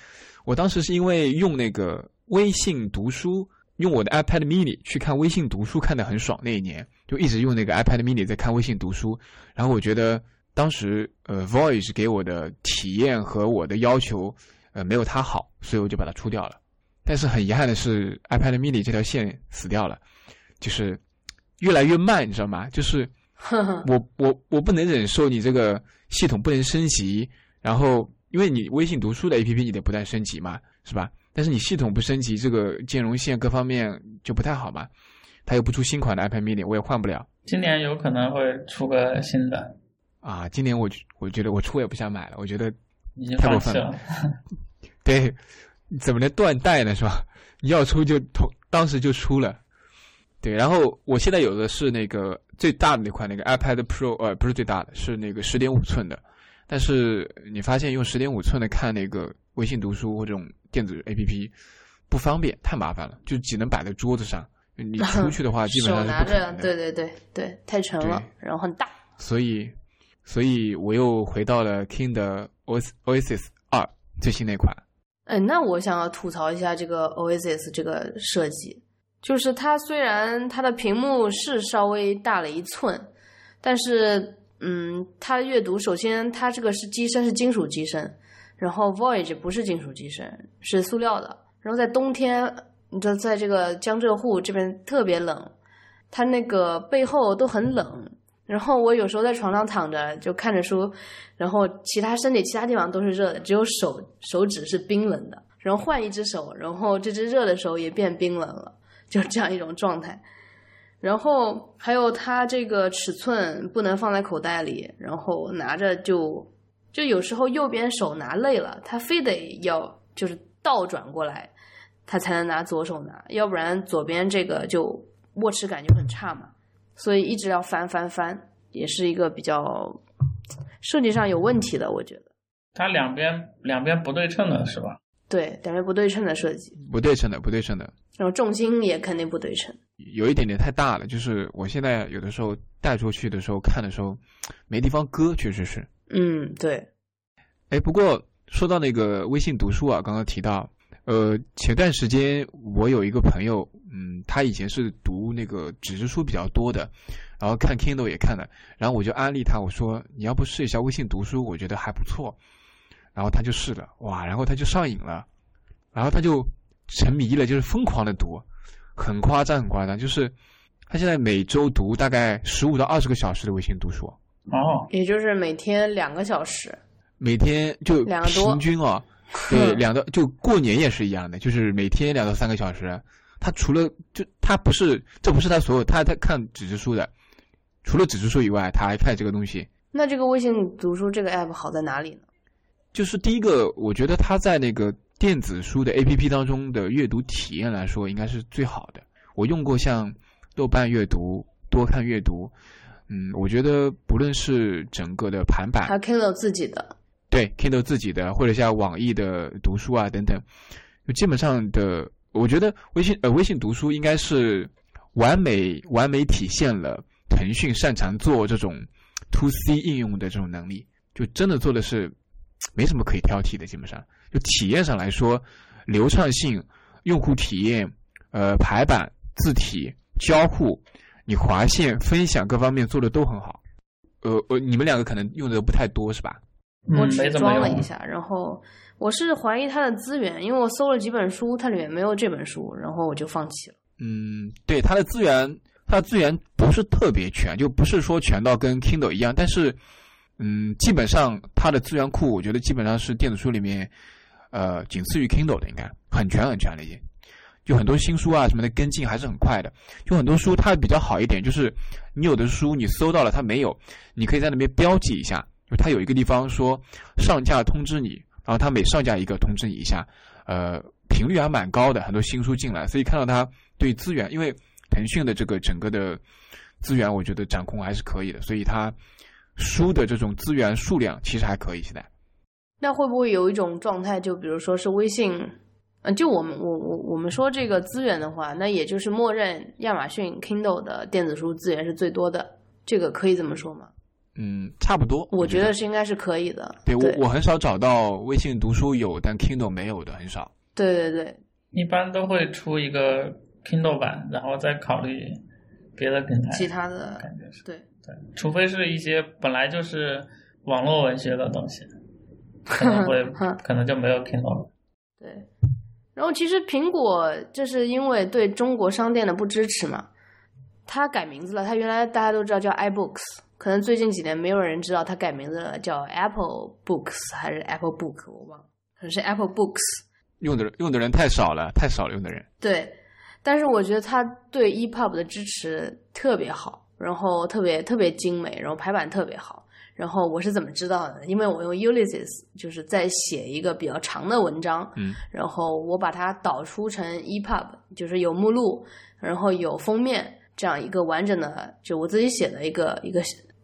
我当时是因为用那个微信读书，用我的 iPad mini 去看微信读书，看得很爽。那一年就一直用那个 iPad mini 在看微信读书。然后我觉得当时，呃，Voyage 给我的体验和我的要求，呃，没有它好，所以我就把它出掉了。但是很遗憾的是，iPad mini 这条线死掉了，就是越来越慢，你知道吗？就是 我我我不能忍受你这个系统不能升级，然后因为你微信读书的 APP 你得不断升级嘛，是吧？但是你系统不升级，这个兼容性各方面就不太好嘛。它又不出新款的 iPad mini，我也换不了今年有可能会出个新的，啊。今年我我觉得我出也不想买了，我觉得已经太过分了。对，怎么能断代呢？是吧？你要出就同当时就出了，对。然后我现在有的是那个最大的那款，那个 iPad Pro，呃，不是最大的，是那个十点五寸的。但是你发现用十点五寸的看那个微信读书或这种电子 APP 不方便，太麻烦了，就只能摆在桌子上。你出去的话，基本上是拿着。对对对对，太沉了，然后很大。所以，所以我又回到了 Kindle OS Oasis 二最新那款。哎，那我想要吐槽一下这个 Oasis 这个设计，就是它虽然它的屏幕是稍微大了一寸，但是嗯，它阅读首先它这个是机身是金属机身，然后 Voyage 不是金属机身，是塑料的，然后在冬天，你知道在这个江浙沪这边特别冷，它那个背后都很冷。然后我有时候在床上躺着就看着书，然后其他身体其他地方都是热的，只有手手指是冰冷的。然后换一只手，然后这只热的手也变冰冷了，就这样一种状态。然后还有它这个尺寸不能放在口袋里，然后拿着就就有时候右边手拿累了，他非得要就是倒转过来，他才能拿左手拿，要不然左边这个就握持感就很差嘛。所以一直要翻翻翻，也是一个比较设计上有问题的，我觉得。它两边两边不对称的是吧？对，感觉不对称的设计，不对称的，不对称的，然后重心也肯定不对称。有一点点太大了。就是我现在有的时候带出去的时候看的时候，没地方搁，确实是。嗯，对，哎，不过说到那个微信读书啊，刚刚提到，呃，前段时间我有一个朋友，嗯，他以前是读那个纸质书比较多的，然后看 Kindle 也看的，然后我就安利他，我说你要不试一下微信读书，我觉得还不错。然后他就试了，哇，然后他就上瘾了，然后他就沉迷了，就是疯狂的读，很夸张，很夸张，就是他现在每周读大概十五到二十个小时的微信读书，哦，也就是每天两个小时。每天就平均啊，对，两到就过年也是一样的，就是每天两到三个小时。他除了就他不是，这不是他所有，他他看纸质书的，除了纸质书以外，他还看这个东西。那这个微信读书这个 app 好在哪里呢？就是第一个，我觉得它在那个电子书的 APP 当中的阅读体验来说，应该是最好的。我用过像豆瓣阅读、多看阅读，嗯，我觉得不论是整个的盘版，它 Kindle 自己的，对 Kindle 自己的，或者像网易的读书啊等等，就基本上的，我觉得微信呃微信读书应该是完美完美体现了腾讯擅长做这种 to C 应用的这种能力，就真的做的是 没什么可以挑剔的。基本上，就体验上来说，流畅性、用户体验、呃排版、字体、交互、你划线、分享各方面做的都很好。呃呃，你们两个可能用的不太多是吧？嗯，我只没怎么用装了一。下，然后我是怀疑它的资源，因为我搜了几本书，它里面没有这本书，然后我就放弃了。嗯，对，它的资源，它的资源不是特别全，就不是说全到跟 Kindle 一样，但是，嗯，基本上它的资源库，我觉得基本上是电子书里面，呃，仅次于 Kindle 的，应该很全很全了已经。就很多新书啊什么的跟进还是很快的，就很多书它比较好一点，就是你有的书你搜到了它没有，你可以在那边标记一下，就它有一个地方说上架通知你，然后它每上架一个通知你一下，呃，频率还蛮高的，很多新书进来，所以看到它对资源，因为腾讯的这个整个的资源，我觉得掌控还是可以的，所以它书的这种资源数量其实还可以。现在，那会不会有一种状态，就比如说是微信，嗯，就我们我我我们说这个资源的话，那也就是默认亚马逊 Kindle 的电子书资源是最多的，这个可以这么说吗？嗯，差不多。我觉觉得是应该是可以的。对对我我很少找到微信读书有但 Kindle 没有的，很少。对对对，一般都会出一个 Kindle 版，然后再考虑别的平台。其他的感觉是对，对，除非是一些本来就是网络文学的东西，可能会 可能就没有 Kindle 了。对，然后其实苹果就是因为对中国商店的不支持嘛，它改名字了。它原来大家都知道叫 iBooks，可能最近几年没有人知道它改名字了，叫 Apple Books 还是 Apple Book，我忘了，可能是 Apple Books。用的人用的人太少了，太少了用的人。对，但是我觉得它对 EPUB 的支持特别好，然后特别特别精美，然后排版特别好。然后我是怎么知道的？因为我用 Ulysses 就是在写一个比较长的文章，嗯，然后我把它导出成 EPUB，就是有目录，然后有封面这样一个完整的，就我自己写的一个一个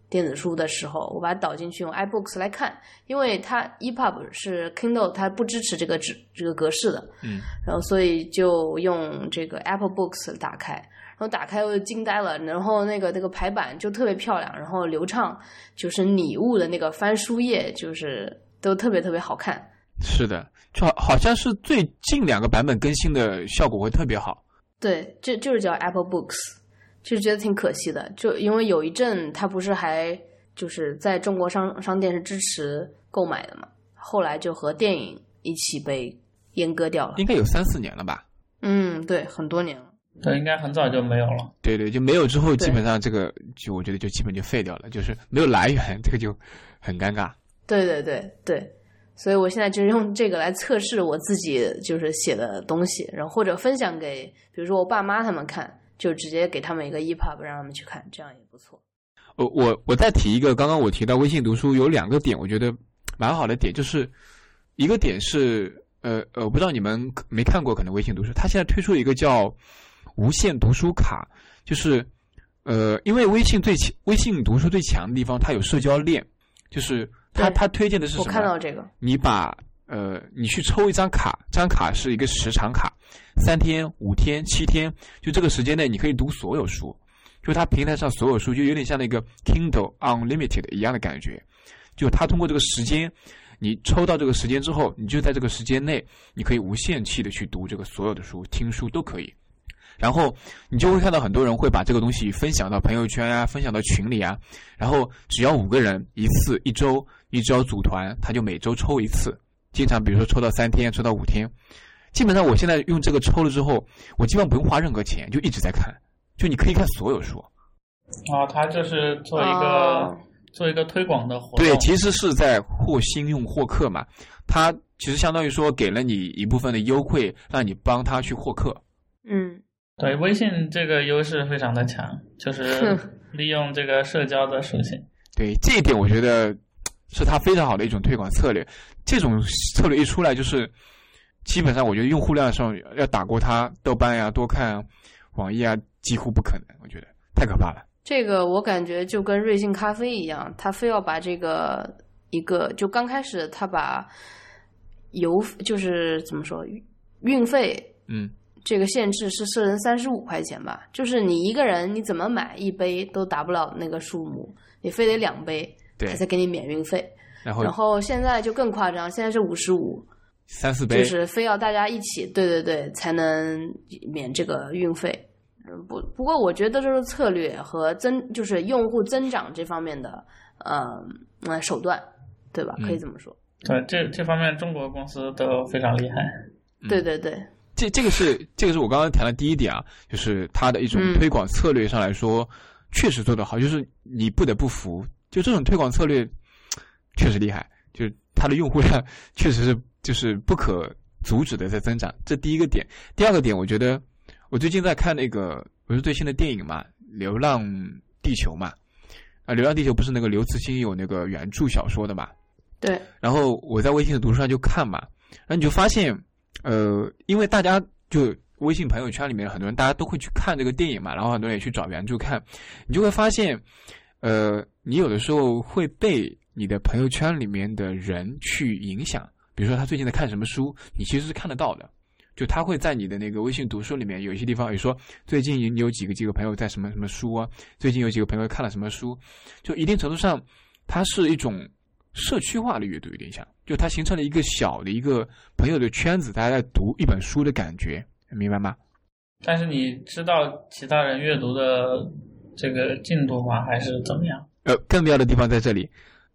电子书的时候，我把它导进去用 iBooks 来看，因为它 EPUB 是 Kindle 它不支持这个纸这个格式的，嗯，然后所以就用这个 Apple Books 打开，然后打开我就惊呆了，然后那个那个排版就特别漂亮，然后流畅，就是拟物的那个翻书页就是都特别特别好看。是的，就好好像是最近两个版本更新的效果会特别好。对，这就是叫 Apple Books，就觉得挺可惜的，就因为有一阵它不是还就是在中国商商店是支持购买的嘛，后来就和电影一起被阉割掉了。应该有三四年了吧？嗯，对，很多年了。对，应该很早就没有了。对对，就没有之后，基本上这个就我觉得就基本就废掉了，就是没有来源，这个就很尴尬。对对对对，所以我现在就是用这个来测试我自己就是写的东西，然后或者分享给比如说我爸妈他们看，就直接给他们一个 EPUB 让他们去看，这样也不错。我我我再提一个，刚刚我提到微信读书有两个点，我觉得蛮好的点，就是一个点是呃呃，我不知道你们没看过，可能微信读书，它现在推出一个叫无限读书卡，就是呃，因为微信最强，微信读书最强的地方，它有社交链，就是它它推荐的是什我？看到这个，你把呃，你去抽一张卡，这张卡是一个时长卡，三天、五天、七天，就这个时间内你可以读所有书，就它平台上所有书，就有点像那个 Kindle Unlimited 一样的感觉。就它通过这个时间，你抽到这个时间之后，你就在这个时间内，你可以无限期的去读这个所有的书，听书都可以。然后你就会看到很多人会把这个东西分享到朋友圈啊，分享到群里啊。然后只要五个人一次，一周，一周组团，他就每周抽一次。经常比如说抽到三天，抽到五天，基本上我现在用这个抽了之后，我基本上不用花任何钱，就一直在看，就你可以看所有书。啊，他就是做一个、哦做一个推广的活动。对，其实是在获新用获客嘛。他其实相当于说给了你一部分的优惠，让你帮他去获客。嗯，对微信这个优势非常的强，就是利用这个社交的属性。对这一点，我觉得是它非常好的一种推广策略。这种策略一出来，就是基本上我觉得用户量上要打过它豆瓣呀、多看啊、网易啊，几乎不可能。我觉得太可怕了。这个我感觉就跟瑞幸咖啡一样，他非要把这个一个就刚开始他把邮就是怎么说运费嗯这个限制是设成三十五块钱吧，就是你一个人你怎么买一杯都达不了那个数目，你非得两杯，对他才给你免运费。然后然后现在就更夸张，现在是五十五，三四杯，就是非要大家一起，对对对，才能免这个运费。嗯，不不过我觉得这是策略和增，就是用户增长这方面的呃呃手段，对吧？可以嗯这么说。对这这方面中国公司都非常厉害。嗯对对对，这这个是这个是我刚刚谈的第一点啊，就是它的一种嗯推广策略上来说，确实做得好，就是你不得不服，就这种推广策略确实厉害，就是它的用户量 确实是就是不可阻止的在增长，这第一个点。第二个点，我觉得我最近在看那个不是最新的电影嘛，《流浪地球》嘛，啊，《流浪地球》不是那个刘慈欣有那个原著小说的嘛，对，然后我在微信的读书上就看嘛，然后你就发现，呃，因为大家就微信朋友圈里面很多人，大家都会去看这个电影嘛，然后很多人也去找原著看，你就会发现，呃，你有的时候会被你的朋友圈里面的人去影响，比如说他最近在看什么书，你其实是看得到的。就他会在你的那个微信读书里面有一些地方，有说最近你有几个几个朋友在什么什么书啊，最近有几个朋友看了什么书，就一定程度上，它是一种社区化的阅读，有点像，就它形成了一个小的一个朋友的圈子，大家在读一本书的感觉，明白吗？但是你知道其他人阅读的这个进度吗？还是怎么样？呃，更妙的地方在这里，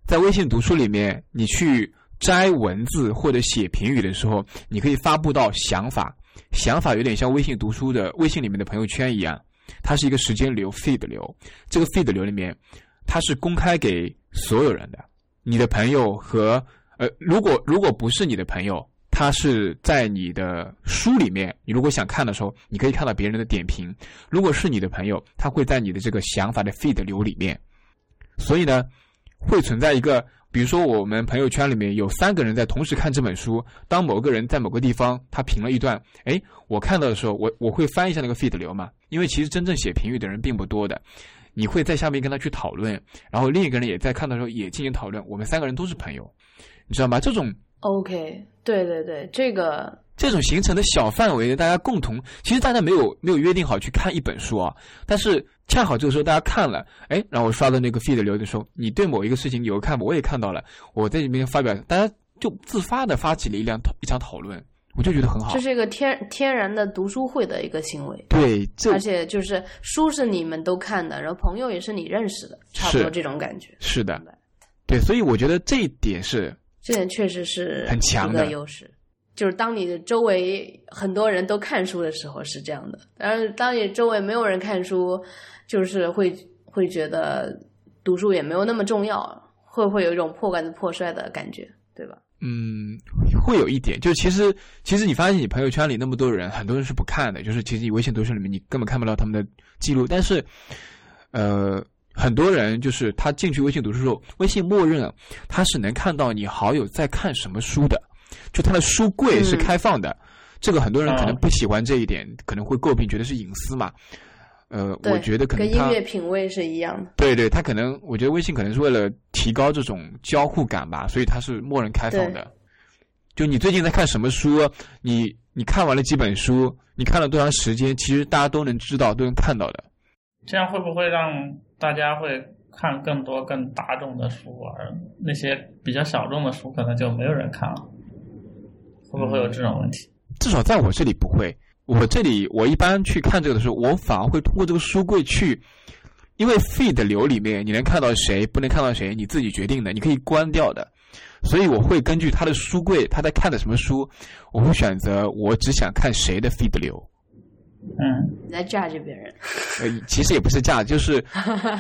在微信读书里面，你去摘文字或者写评语的时候，你可以发布到想法，想法有点像微信读书的微信里面的朋友圈一样，它是一个时间流 feed 流，这个 feed 流里面，它是公开给所有人的，你的朋友和呃，如果如果不是你的朋友。他是在你的书里面，你如果想看的时候，你可以看到别人的点评。如果是你的朋友，他会在你的这个想法的 feed 流里面。所以呢，会存在一个，比如说我们朋友圈里面有三个人在同时看这本书，当某个人在某个地方他评了一段，哎，我看到的时候，我我会翻一下那个 feed 流嘛，因为其实真正写评语的人并不多的，你会在下面跟他去讨论，然后另一个人也在看的时候也进行讨论，我们三个人都是朋友，你知道吗？这种 OK，对对对，这个这种形成的小范围的，大家共同，其实大家没有没有约定好去看一本书啊，但是恰好这个时候大家看了，哎，然后我刷到那个 feed 流的时候，你对某一个事情有个看法，我也看到了，我在里面发表，大家就自发的发起了一辆一场讨论，我就觉得很好这。是一个天天然的读书会的一个行为，对，这而且就是书是你们都看的，然后朋友也是你认识的，差不多这种感觉。是的，对，所以我觉得这一点是这点确实是很强的。优势。就是当你的周围很多人都看书的时候是这样的，但是当你周围没有人看书，就是会会觉得读书也没有那么重要，会不会有一种破罐子破摔的感觉，对吧？嗯，会有一点，就其实其实你发现你朋友圈里那么多人，很多人是不看的，就是其实你微信读书里面你根本看不到他们的记录，但是呃，很多人就是他进去微信读书的时候，微信默认啊他是能看到你好友在看什么书的，就他的书柜是嗯开放的，这个很多人可能哦不喜欢这一点，可能会诟病，觉得是隐私嘛。呃，我觉得可能跟音他乐品味是一样的。对对，他可能，我觉得微信可能是为了提高这种交互感吧，所以它是默认开放的。就你最近在看什么书，你你看完了几本书，你看了多长时间，其实大家都能知道，都能看到的。这样会不会让大家会看更多更大众的书，而那些比较小众的书可能就没有人看了？会不会有这种问题？至少在我这里不会。我这里我一般去看这个的时候，我反而会通过这个书柜去，因为 feed 流里面你能看到谁，不能看到谁，你自己决定的，你可以关掉的。所以我会根据他的书柜，他在看的什么书，我会选择我只想看谁的 feed 流。嗯，你在 judge 别人，呃，其实也不是价，就是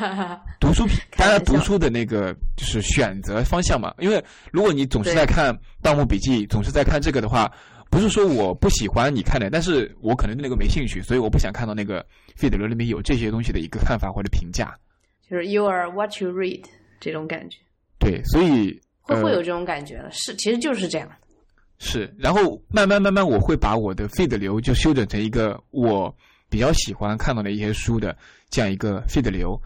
读书，大家读书的那个就是选择方向嘛。因为如果你总是在看《盗墓笔记》，总是在看这个的话，不是说我不喜欢你看的，但是我可能对那个没兴趣，所以我不想看到那个 feed 流里面有这些东西的一个看法或者评价。就是 you are what you read 这种感觉，对，所以呃会会有这种感觉的，是其实就是这样。是，然后慢慢慢慢，我会把我的 feed 流就修整成一个我比较喜欢看到的一些书的这样一个 feed 流，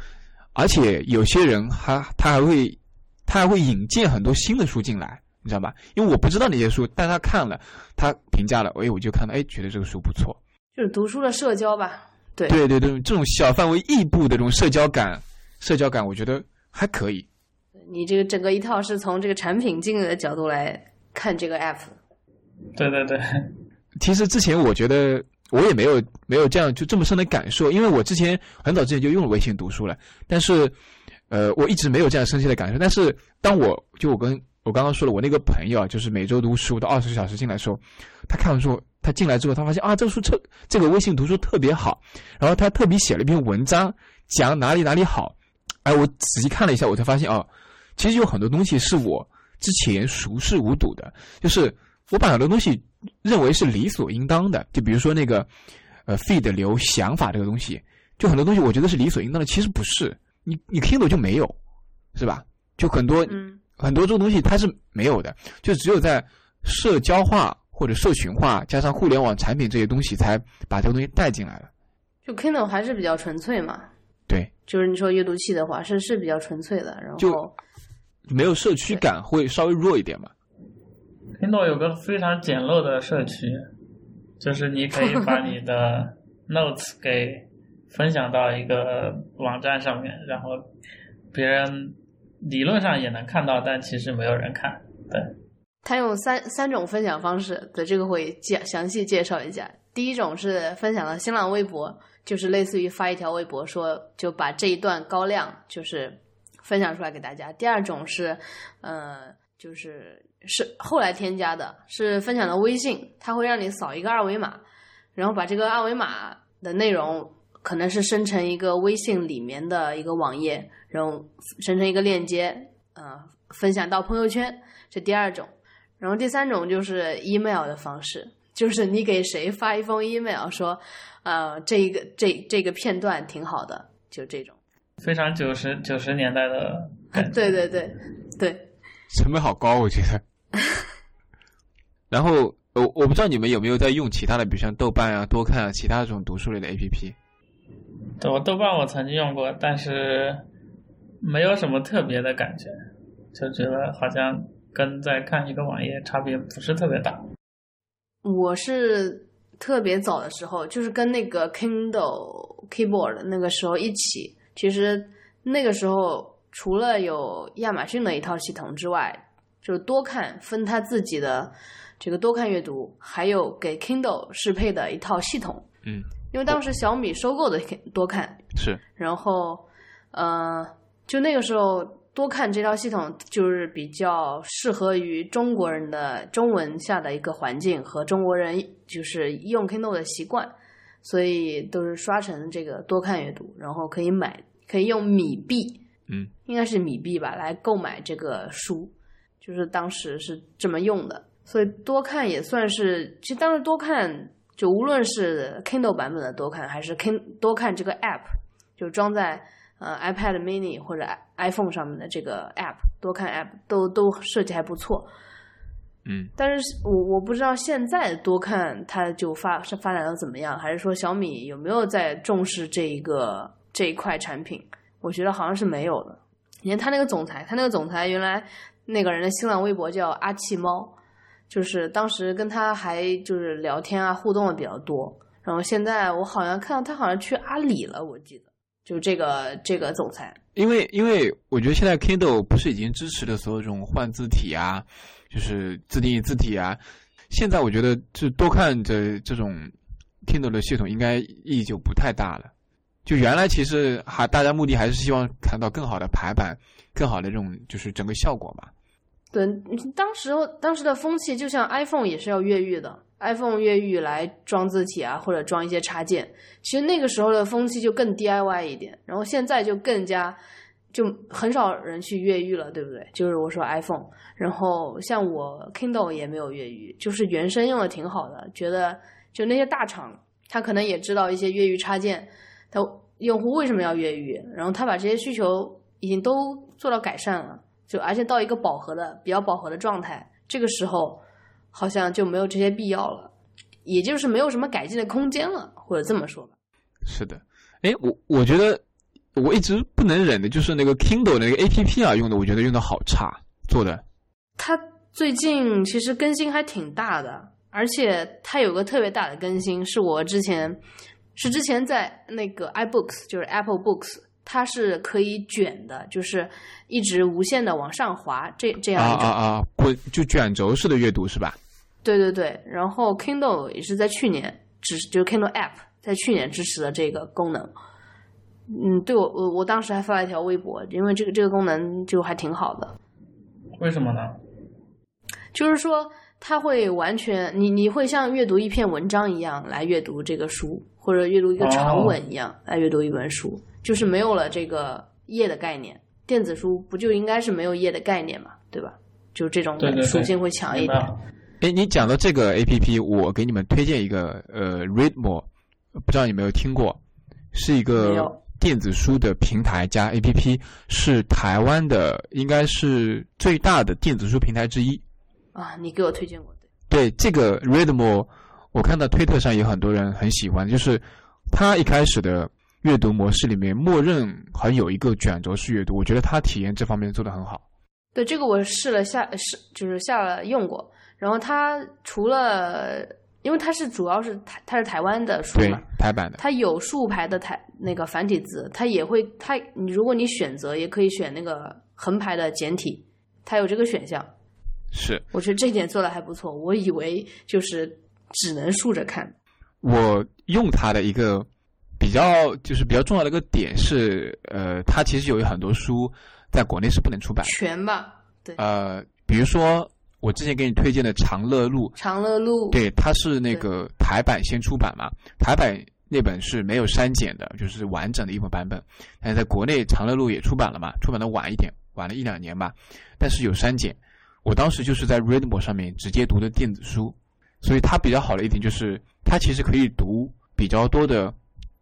而且有些人他他还会他还会引荐很多新的书进来，你知道吧？因为我不知道那些书，但他看了，他评价了，哎，我就看到，哎，觉得这个书不错。就是读书的社交吧。对对对对，这种小范围异步的这种社交感，社交感，我觉得还可以。你这个整个一套是从这个产品经理的角度来看这个 app。对对对，其实之前我觉得我也没有没有这样就这么深的感受，因为我之前很早之前就用了微信读书了，但是呃我一直没有这样深切的感受。但是当我就我跟我刚刚说了，我那个朋友啊，就是每周读书到二十小时进来的时候，他看完之后，他进来之后，他发现啊，这个书特这个微信读书特别好，然后他特别写了一篇文章讲哪里哪里好，哎，我仔细看了一下，我才发现哦，其实有很多东西是我之前熟视无睹的，就是我把很多东西认为是理所应当的，就比如说那个呃 feed 流想法这个东西，就很多东西我觉得是理所应当的，其实不是，你你 Kindle 就没有，是吧？就很多嗯很多这种东西它是没有的，就只有在社交化或者社群化加上互联网产品这些东西，才把这个东西带进来了。就 Kindle 还是比较纯粹嘛。对，就是你说阅读器的话，是是比较纯粹的，然后就没有社区感，会稍微弱一点嘛。Kindle 有个非常简陋的社区，就是你可以把你的 notes 给分享到一个网站上面，然后别人理论上也能看到，但其实没有人看。对，它有三三种分享方式，对这个会介详细介绍一下。第一种是分享到新浪微博，就是类似于发一条微博说就把这一段高亮就是分享出来给大家。第二种是，呃，就是是后来添加的，是分享到微信，它会让你扫一个二维码，然后把这个二维码的内容可能是生成一个微信里面的一个网页，然后生成一个链接，呃，分享到朋友圈，这第二种。然后第三种就是 email 的方式，就是你给谁发一封 email 说，呃，这一个这这个片段挺好的，就这种。非常九十九十年代的。对对对对，成本好高，我觉得。然后我我不知道你们有没有在用其他的，比如像豆瓣啊、多看啊，其他这种读书类的 APP。对，我豆瓣我曾经用过，但是没有什么特别的感觉，就觉得好像跟在看一个网页差别不是特别大。我是特别早的时候，就是跟那个 Kindle Keyboard 那个时候一起，其实那个时候除了有亚马逊的一套系统之外，就是多看分他自己的这个多看阅读，还有给 Kindle 适配的一套系统。嗯，因为当时小米收购的多看，是然后，呃，就那个时候多看这套系统就是比较适合于中国人的中文下的一个环境和中国人就是用 Kindle 的习惯，所以都是刷成这个多看阅读，然后可以买，可以用米币，嗯，应该是米币吧，来购买这个书，就是当时是这么用的，所以多看也算是，其实当时多看。就无论是 Kindle 版本的多看，还是 Kin 多看这个 App，就装在呃 iPad Mini 或者 iPhone 上面的这个 App，多看 App 都都设计还不错。嗯，但是我我不知道现在多看它就发是发展的怎么样，还是说小米有没有在重视这一个这一块产品？我觉得好像是没有的。你看他那个总裁，他那个总裁原来那个人的新浪微博叫阿气猫。就是当时跟他还就是聊天啊，互动的比较多。然后现在我好像看到他好像去阿里了，我记得就这个这个总裁。因为因为我觉得现在 Kindle 不是已经支持了所有这种换字体啊，就是自定义字体啊。现在我觉得就多看这这种 Kindle 的系统应该意义就不太大了。就原来其实还大家目的还是希望看到更好的排版，更好的这种就是整个效果嘛。对，当时当时的风气就像 iPhone 也是要越狱的，iPhone 越狱来装字体啊，或者装一些插件。其实那个时候的风气就更 DIY 一点，然后现在就更加就很少人去越狱了，对不对？就是我说 iPhone，然后像我 Kindle 也没有越狱，就是原生用的挺好的，觉得就那些大厂他可能也知道一些越狱插件，他用户为什么要越狱，然后他把这些需求已经都做到改善了。就而且到一个饱和的比较饱和的状态，这个时候好像就没有这些必要了，也就是没有什么改进的空间了，或者这么说吧。是的，哎，我我觉得我一直不能忍的就是那个 Kindle 那个 APP 啊，用的我觉得用的好差，做的。它最近其实更新还挺大的，而且它有个特别大的更新，是我之前是之前在那个 iBooks，就是 Apple Books，它是可以卷的，就是一直无限的往上滑，这这样啊一种。啊啊，滚就卷轴式的阅读是吧？对对对，然后 Kindle 也是在去年支持，就是 Kindle App 在去年支持了这个功能。嗯，对我我我当时还发了一条微博，因为这个这个功能就还挺好的，为什么呢？就是说它会完全你你会像阅读一篇文章一样来阅读这个书，或者阅读一个长文一样来阅读一本书，就是没有了这个页的概念。电子书不就应该是没有页的概念嘛，对吧？就这种属性会强一点。明白了。哎，你讲到这个 A P P，我给你们推荐一个呃 Readmo，不知道你有没有听过，是一个电子书的平台加 A P P，是台湾的应该是最大的电子书平台之一。啊，你给我推荐过对。对这个 Readmo，我看到推特上有很多人很喜欢，就是他一开始的阅读模式里面，默认好像有一个卷轴式阅读，我觉得他体验这方面做得很好。对这个我试了下试，就是下了用过。然后它除了，因为它是主要是台它是台湾的书对嘛，，台版的。它有竖排的台那个繁体字，它也会它你如果你选择也可以选那个横排的简体，它有这个选项。是我觉得这一点做的还不错。我以为就是只能竖着看。我用它的一个比较就是比较重要的一个点是，呃，它其实有很多书在国内是不能出版的。全吧，对，呃，比如说我之前给你推荐的《长乐路》，长乐路，对，它是那个台版先出版嘛，台版那本是没有删减的，就是完整的一本版本。但是在国内长乐路也出版了嘛，出版的晚一点，晚了一两年吧，但是有删减。我当时就是在 Readmo 上面直接读的电子书，所以它比较好的一点就是它其实可以读比较多的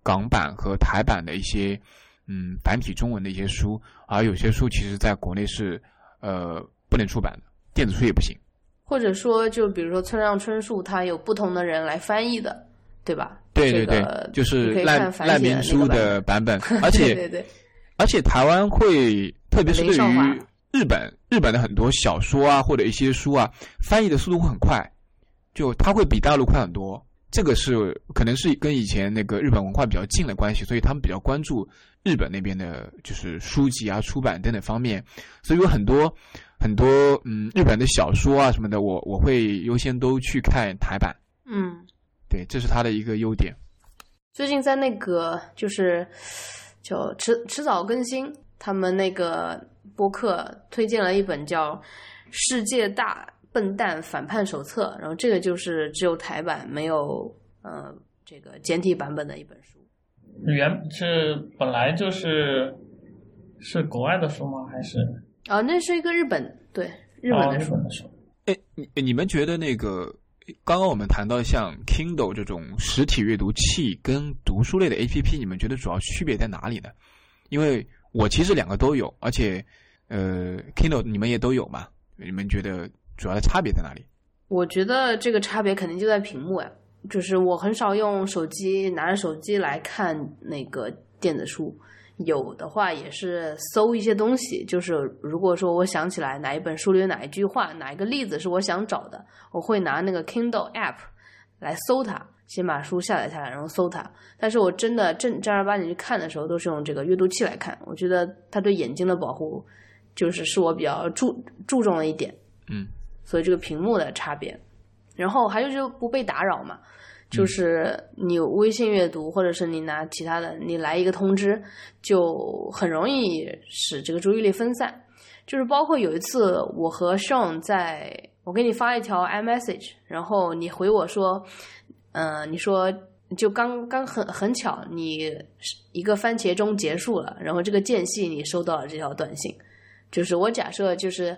港版和台版的一些嗯繁体中文的一些书，而有些书其实在国内是呃不能出版的，电子书也不行。或者说就比如说村上春树，他有不同的人来翻译的，对吧？对对对，这个就是你可以看繁体的赖明书的版本，而对且对对，而且台湾会，特别是对于日本日本的很多小说啊或者一些书啊，翻译的速度会很快，就它会比大陆快很多。这个是可能是跟以前那个日本文化比较近的关系，所以他们比较关注日本那边的，就是书籍啊、出版等等方面，所以有很多很多嗯日本的小说啊什么的，我我会优先都去看台版。嗯。对，这是它的一个优点。最近在那个就是就迟迟早更新，他们那个播客推荐了一本叫《世界大笨蛋反叛手册》，然后这个就是只有台版没有呃这个简体版本的一本书。原是本来就是是国外的书吗？还是啊、那是一个日本对日本的书？哎，你你们觉得那个刚刚我们谈到像 Kindle 这种实体阅读器跟读书类的 APP，你们觉得主要区别在哪里呢？因为我其实两个都有，而且呃 Kindle 你们也都有嘛？你们觉得主要的差别在哪里？我觉得这个差别肯定就在屏幕呀，就是我很少用手机拿着手机来看那个电子书，有的话也是搜一些东西。就是如果说我想起来哪一本书里有哪一句话、哪一个例子是我想找的，我会拿那个 Kindle app 来搜它，先把书下载下来，然后搜它。但是我真的正正儿八经去看的时候，都是用这个阅读器来看。我觉得它对眼睛的保护，就是是我比较注注重的一点。嗯，所以这个屏幕的差别。然后还有就是不被打扰嘛，就是你微信阅读或者是你拿其他的，你来一个通知，就很容易使这个注意力分散。就是包括有一次我和 Sean 在，我给你发一条 iMessage，然后你回我说，嗯、你说就刚刚很很巧，你一个番茄钟结束了，然后这个间隙你收到了这条短信，就是我假设就是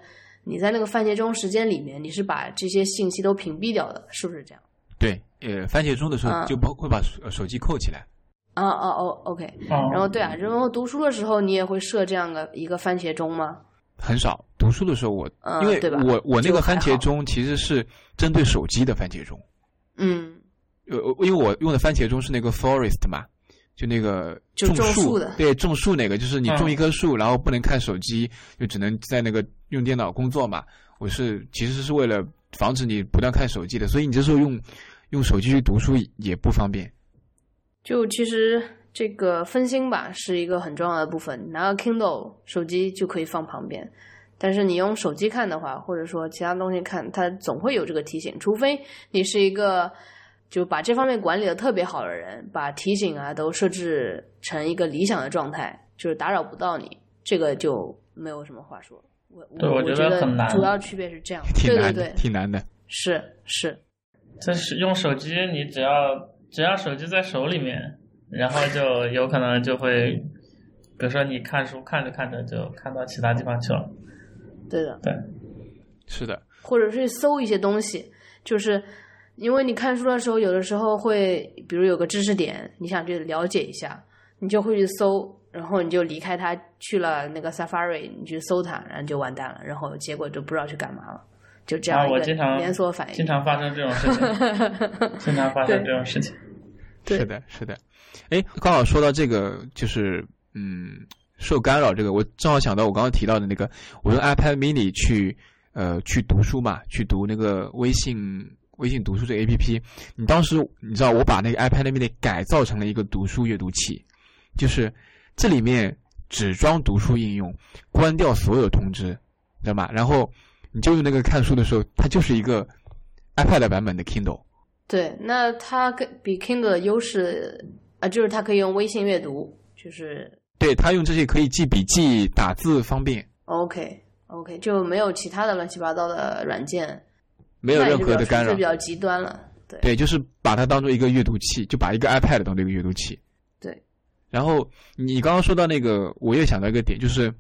你在那个番茄钟时间里面，你是把这些信息都屏蔽掉的，是不是这样？对，呃，番茄钟的时候嗯就包会把手手机扣起来。啊啊哦，OK。哦，然后对啊，然后读书的时候你也会设这样的一个番茄钟吗？很少读书的时候我，嗯因为对吧我我那个番茄钟其实是针对手机的番茄钟。嗯，呃，因为我用的番茄钟是那个 Forest 嘛，就那个就种树树的对，种树那个，就是你嗯种一棵树，然后不能看手机，就只能在那个用电脑工作嘛。我是其实是为了防止你不断看手机的，所以你这时候用用手机去读书也不方便。就其实这个分心吧，是一个很重要的部分。拿个 Kindle 手机就可以放旁边，但是你用手机看的话，或者说其他东西看，它总会有这个提醒。除非你是一个就把这方面管理的特别好的人，把提醒啊都设置成一个理想的状态，就是打扰不到你，这个就没有什么话说。我对我觉得很难主要区别是这样，挺难的，对对对，挺难的。是是，这是用手机，你只要只要手机在手里面，然后就 有可能就会，比如说你看书看着看着就看到其他地方去了。对的，对，是的，或者是搜一些东西，就是因为你看书的时候，有的时候会，比如有个知识点，你想去了解一下，你就会去搜，然后你就离开它去了那个 Safari，你去搜它，然后就完蛋了，然后结果就不知道去干嘛了，就这样啊，一个我经常连锁反应。经常发生这种事情，经常发生这种事情。对是的，是的。哎，刚好说到这个，就是嗯，受干扰这个，我正好想到我刚刚提到的那个，我用 iPad mini 去呃去读书嘛，去读那个微信微信读书这个 APP。你当时你知道我把那个 iPad mini 改造成了一个读书阅读器，就是这里面只装读书应用，关掉所有通知，知道吗？然后你就用那个看书的时候，它就是一个 iPad 版本的 Kindle。对，那它跟比 Kindle 的优势啊，就是它可以用微信阅读，就是对它用这些可以记笔记、打字方便，OK OK，就没有其他的乱七八糟的软件，没有任何的干扰是比。较极端了。对对，就是把它当做一个阅读器，就把一个 iPad 当做一个阅读器。对。然后你刚刚说到那个，我又想到一个点，就是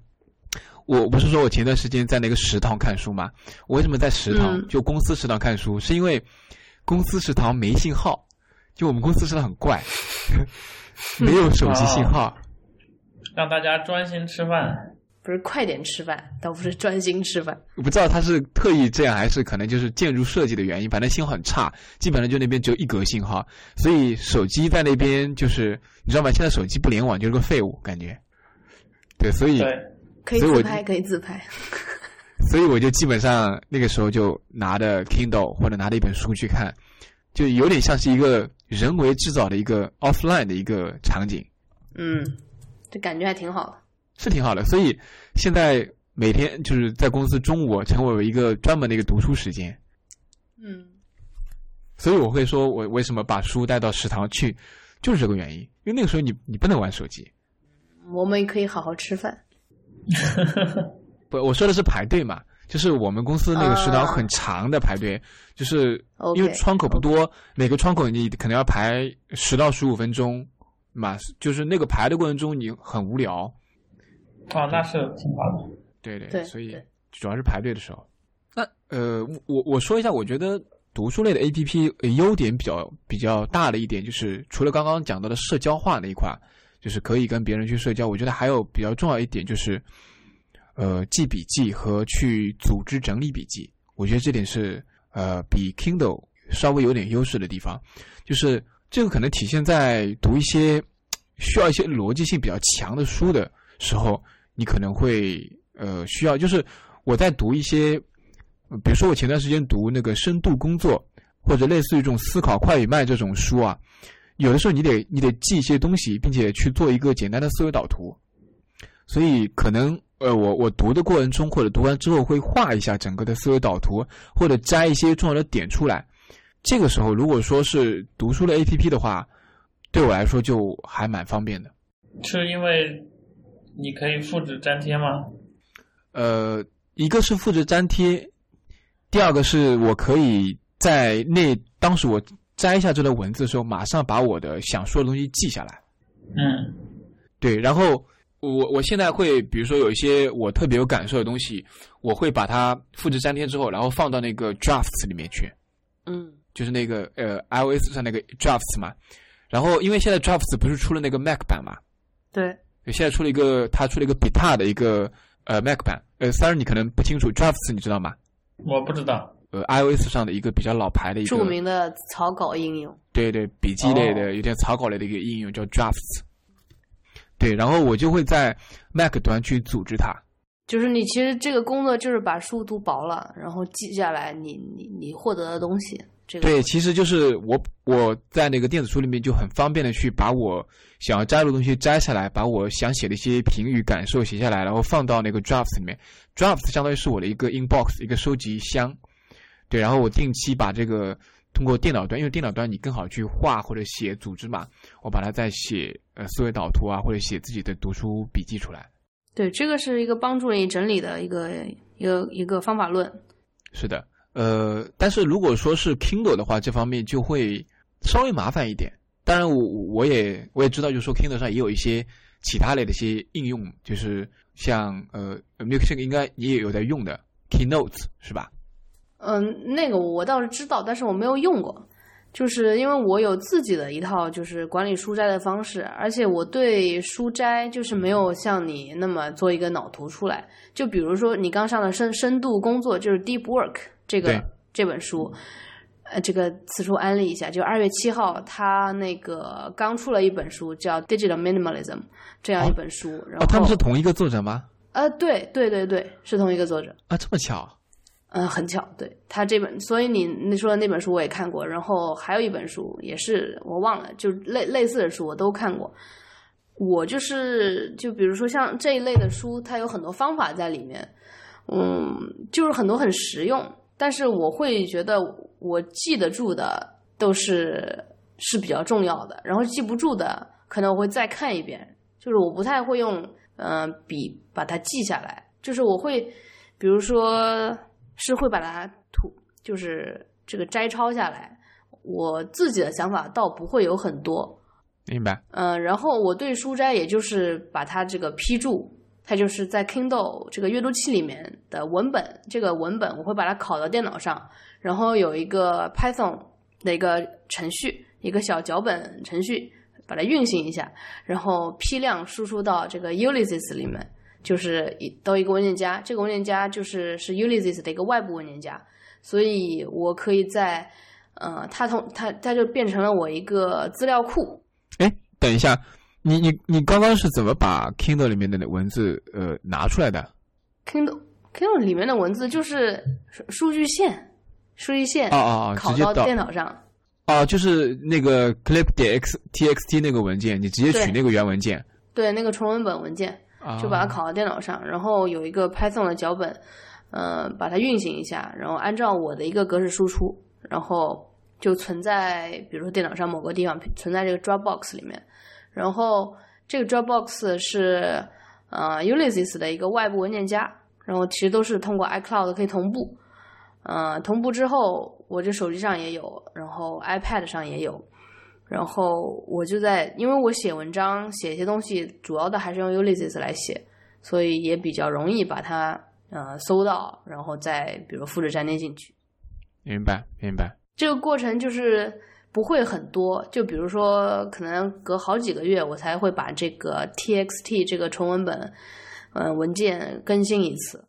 我不是说我前段时间在那个食堂看书嘛？我为什么在食堂、嗯就公司食堂看书？是因为公司食堂没信号，就我们公司食堂很怪，没有手机信号。让大家专心吃饭。不是快点吃饭，倒不是专心吃饭。我不知道他是特意这样，还是可能就是建筑设计的原因，反正信号很差，基本上就那边只有一格信号，所以手机在那边就是你知道吗？现在手机不联网就是个废物，感觉。对，所以，可以自拍，可以自拍。所以我就基本上那个时候就拿着 Kindle 或者拿着一本书去看，就有点像是一个人为制造的一个 offline 的一个场景，嗯，这感觉还挺好的。是挺好的。所以现在每天就是在公司中午成为一个专门的一个读书时间。嗯，所以我会说，我为什么把书带到食堂去，就是这个原因。因为那个时候你你不能玩手机，我们可以好好吃饭。不，我说的是排队嘛，就是我们公司那个食堂啊很长的排队，就是因为窗口不多每个窗口你可能要排十到十五分钟嘛，就是那个排的过程中你很无聊。啊，那是挺好的。对对，对所以主要是排队的时候。那呃，我我说一下，我觉得读书类的 A P P 呃优点比较比较大的一点，就是除了刚刚讲到的社交化那一块，就是可以跟别人去社交，我觉得还有比较重要一点就是，呃，记笔记和去组织整理笔记。我觉得这点是呃比 Kindle 稍微有点优势的地方，就是这个可能体现在读一些需要一些逻辑性比较强的书的时候，你可能会呃需要，就是我在读一些，比如说我前段时间读那个深度工作，或者类似于这种思考快与慢这种书啊，有的时候你得你得记一些东西，并且去做一个简单的思维导图，所以可能呃我我读的过程中或者读完之后会画一下整个的思维导图，或者摘一些重要的点出来。这个时候如果说是读书的 A P P 的话，对我来说就还蛮方便的。是因为你可以复制粘贴吗？呃，一个是复制粘贴，第二个是我可以在那当时我摘下这段文字的时候，马上把我的想说的东西记下来。嗯，对，然后我我现在会，比如说有一些我特别有感受的东西，我会把它复制粘贴之后，然后放到那个 drafts 里面去，嗯就是那个呃 iOS 上那个 drafts 嘛。然后因为现在 drafts 不是出了那个 Mac 版嘛，对，现在出了一个，它出了一个 Beta 的一个呃 Mac 版，呃，当然你可能不清楚 drafts 你知道吗？我不知道。呃 iOS 上的一个比较老牌的一个著名的草稿应用。对对，笔记类的、哦有点草稿类的一个应用叫 Drafts。对，然后我就会在 Mac 端去组织它，就是你其实这个工作就是把书读薄了，然后记下来你你你获得的东西。这个对，其实就是我我在那个电子书里面就很方便的去把我想要摘录的东西摘下来，把我想写的一些评语感受写下来，然后放到那个 drafts 里面。drafts 相当于是我的一个 inbox 一个收集箱。对，然后我定期把这个通过电脑端，因为电脑端你更好去画或者写组织嘛，我把它再写呃思维导图啊，或者写自己的读书笔记出来。对，这个是一个帮助你整理的一个一个一个方法论。是的。呃，但是如果说是 Kindle 的话，这方面就会稍微麻烦一点。当然，我我也我也知道，就是说 Kindle 上也有一些其他类的一些应用，就是像呃 Milkshake 应该你也有在用的 Keynotes 是吧？嗯，那个我倒是知道，但是我没有用过，就是因为我有自己的一套就是管理书斋的方式，而且我对书斋就是没有像你那么做一个脑图出来。就比如说你刚上的深深度工作，就是 Deep Work。这个这本书，呃，这个此处安利一下，就二月七号，他那个刚出了一本书，叫《Digital Minimalism》这样一本书。然后他们是同一个作者吗？呃，对对对对，是同一个作者。啊，这么巧？嗯，很巧。对他这本，所以你你说的那本书我也看过，然后还有一本书也是我忘了，就类类似的书我都看过。我就是就比如说像这一类的书，它有很多方法在里面，嗯，就是很多很实用。但是我会觉得我记得住的都是是比较重要的，然后记不住的可能我会再看一遍。就是我不太会用嗯笔把它记下来，就是我会比如说是会把它涂，就是这个摘抄下来。我自己的想法倒不会有很多，明白？嗯，然后我对书斋也就是把它这个批注。它就是在 Kindle 这个阅读器里面的文本，这个文本我会把它拷到电脑上，然后有一个 Python 的一个程序，一个小脚本程序，把它运行一下，然后批量输出到这个 Ulysses 里面，就是一到一个文件夹，这个文件夹就是是 Ulysses 的一个外部文件夹，所以我可以在，呃，它同它它就变成了我一个资料库。哎，等一下。你你你刚刚是怎么把 Kindle 里面的文字呃拿出来的？Kindle Kindle 里面的文字就是数据线，数据线啊啊啊，拷到电脑上。啊，就是那个 clip 点 x txt 那个文件，你直接取那个原文件。对，那个纯文本文件，就把它拷到电脑上，然后有一个 Python 的脚本，呃，把它运行一下，然后按照我的一个格式输出，然后就存在比如说电脑上某个地方，存在这个 Dropbox 里面。然后这个 Dropbox 是呃 Ulysses 的一个外部文件夹，然后其实都是通过 iCloud 可以同步，呃，同步之后我这手机上也有，然后 iPad 上也有，然后我就在，因为我写文章写一些东西，主要的还是用 Ulysses 来写，所以也比较容易把它呃搜到，然后再比如复制粘贴进去。明白，明白。这个过程就是。不会很多，就比如说，可能隔好几个月我才会把这个 txt 这个纯文本，嗯，文件更新一次。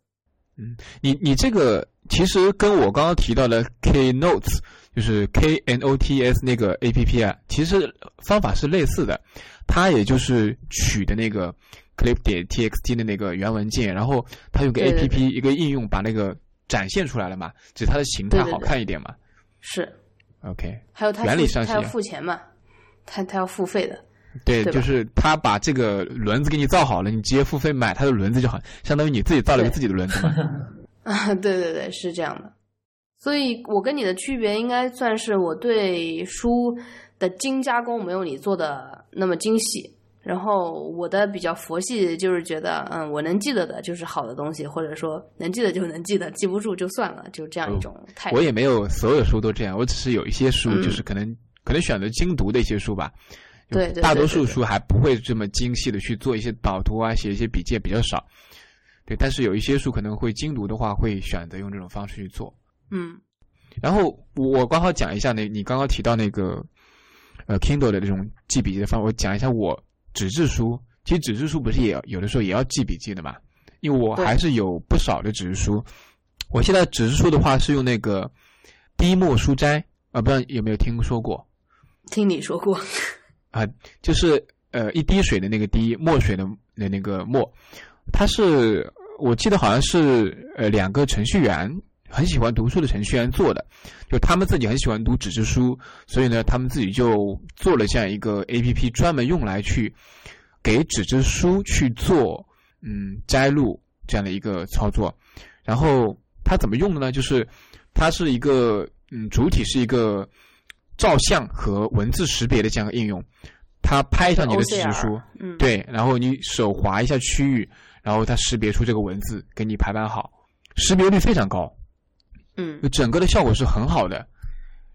嗯，你你这个其实跟我刚刚提到的 Knotes，就是 K N O T S 那个 A P P 啊，其实方法是类似的。它也就是取的那个 clip 点 txt 的那个原文件，然后它用个 A P P 一个应用把那个展现出来了嘛，只是它的形态好看一点嘛。是。OK，还有他原理上他要付钱嘛？他他要付费的。对，就是他把这个轮子给你造好了，你直接付费买他的轮子就好，相当于你自己造了个自己的轮子嘛。啊，对对对，是这样的。所以我跟你的区别应该算是我对书的精加工没有你做的那么精细。然后我的比较佛系，就是觉得，嗯，我能记得的就是好的东西，或者说能记得就能记得，记不住就算了，就这样一种态度。我也没有所有书都这样，我只是有一些书，就是可能可能选择精读的一些书吧。对，大多数书还不会这么精细的去做一些导图啊，写一些笔记比较少。对，但是有一些书可能会精读的话，会选择用这种方式去做。嗯。然后我刚好讲一下那，你刚刚提到那个呃 Kindle 的这种记笔记的方法，我讲一下我。纸质书其实纸质书不是也有的时候也要记笔记的嘛？因为我还是有不少的纸质书。我现在纸质书的话是用那个滴墨书斋啊，不知道有没有听说过？听你说过啊，就是呃一滴水的那个滴，墨水的那那个墨，它是我记得好像是呃两个程序员很喜欢读书的程序员做的，就他们自己很喜欢读纸质书，所以呢，他们自己就做了这样一个 A P P，专门用来去给纸质书去做嗯摘录这样的一个操作。然后它怎么用的呢？就是它是一个嗯主体是一个照相和文字识别的这样的应用，它拍上你的纸质书，嗯，对，然后你手划一下区域，然后它识别出这个文字，给你排版好，识别率非常高，嗯整个的效果是很好的。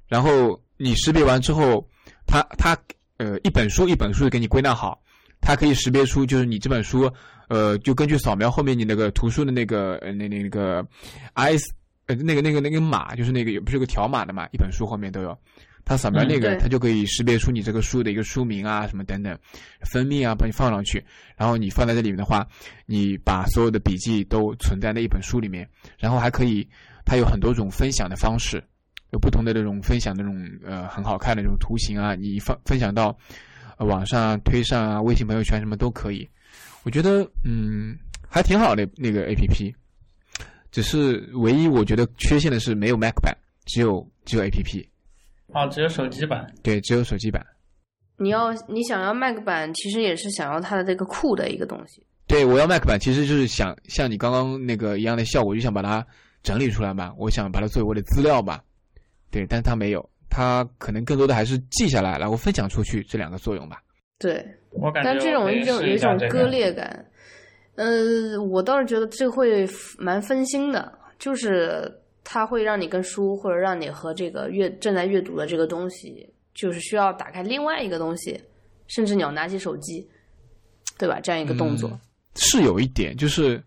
然后你识别完之后，它它呃一本书一本书的给你归纳好，它可以识别出就是你这本书呃就根据扫描后面你那个图书的那个呃那那个 s 呃那个那个那个码，就是那个不是有个条码的嘛，一本书后面都有。它扫描那个，嗯它就可以识别出你这个书的一个书名啊，什么等等，封面啊，把你放上去。然后你放在这里面的话，你把所有的笔记都存在那一本书里面，然后还可以，它有很多种分享的方式，有不同的这种分享那种呃很好看的这种图形啊，你分分享到、呃、网上啊、推上啊、微信朋友圈什么都可以。我觉得嗯还挺好的那个 A P P，只是唯一我觉得缺陷的是没有 Mac 版，只有只有 A P P，哦，只有手机版。对，只有手机版。你要你想要 Mac 版，其实也是想要它的这个酷的一个东西。对，我要 Mac 版，其实就是想像你刚刚那个一样的效果，就想把它整理出来嘛，我想把它作为我的资料吧。对，但是它没有，他可能更多的还是记下来，然后分享出去这两个作用吧。对，我感觉但这种一种有一种割。裂感。呃，我倒是觉得这会蛮分心的，就是它会让你跟书或者让你和这个阅正在阅读的这个东西，就是需要打开另外一个东西，甚至你要拿起手机，对吧？这样一个动作。嗯是有一点，就是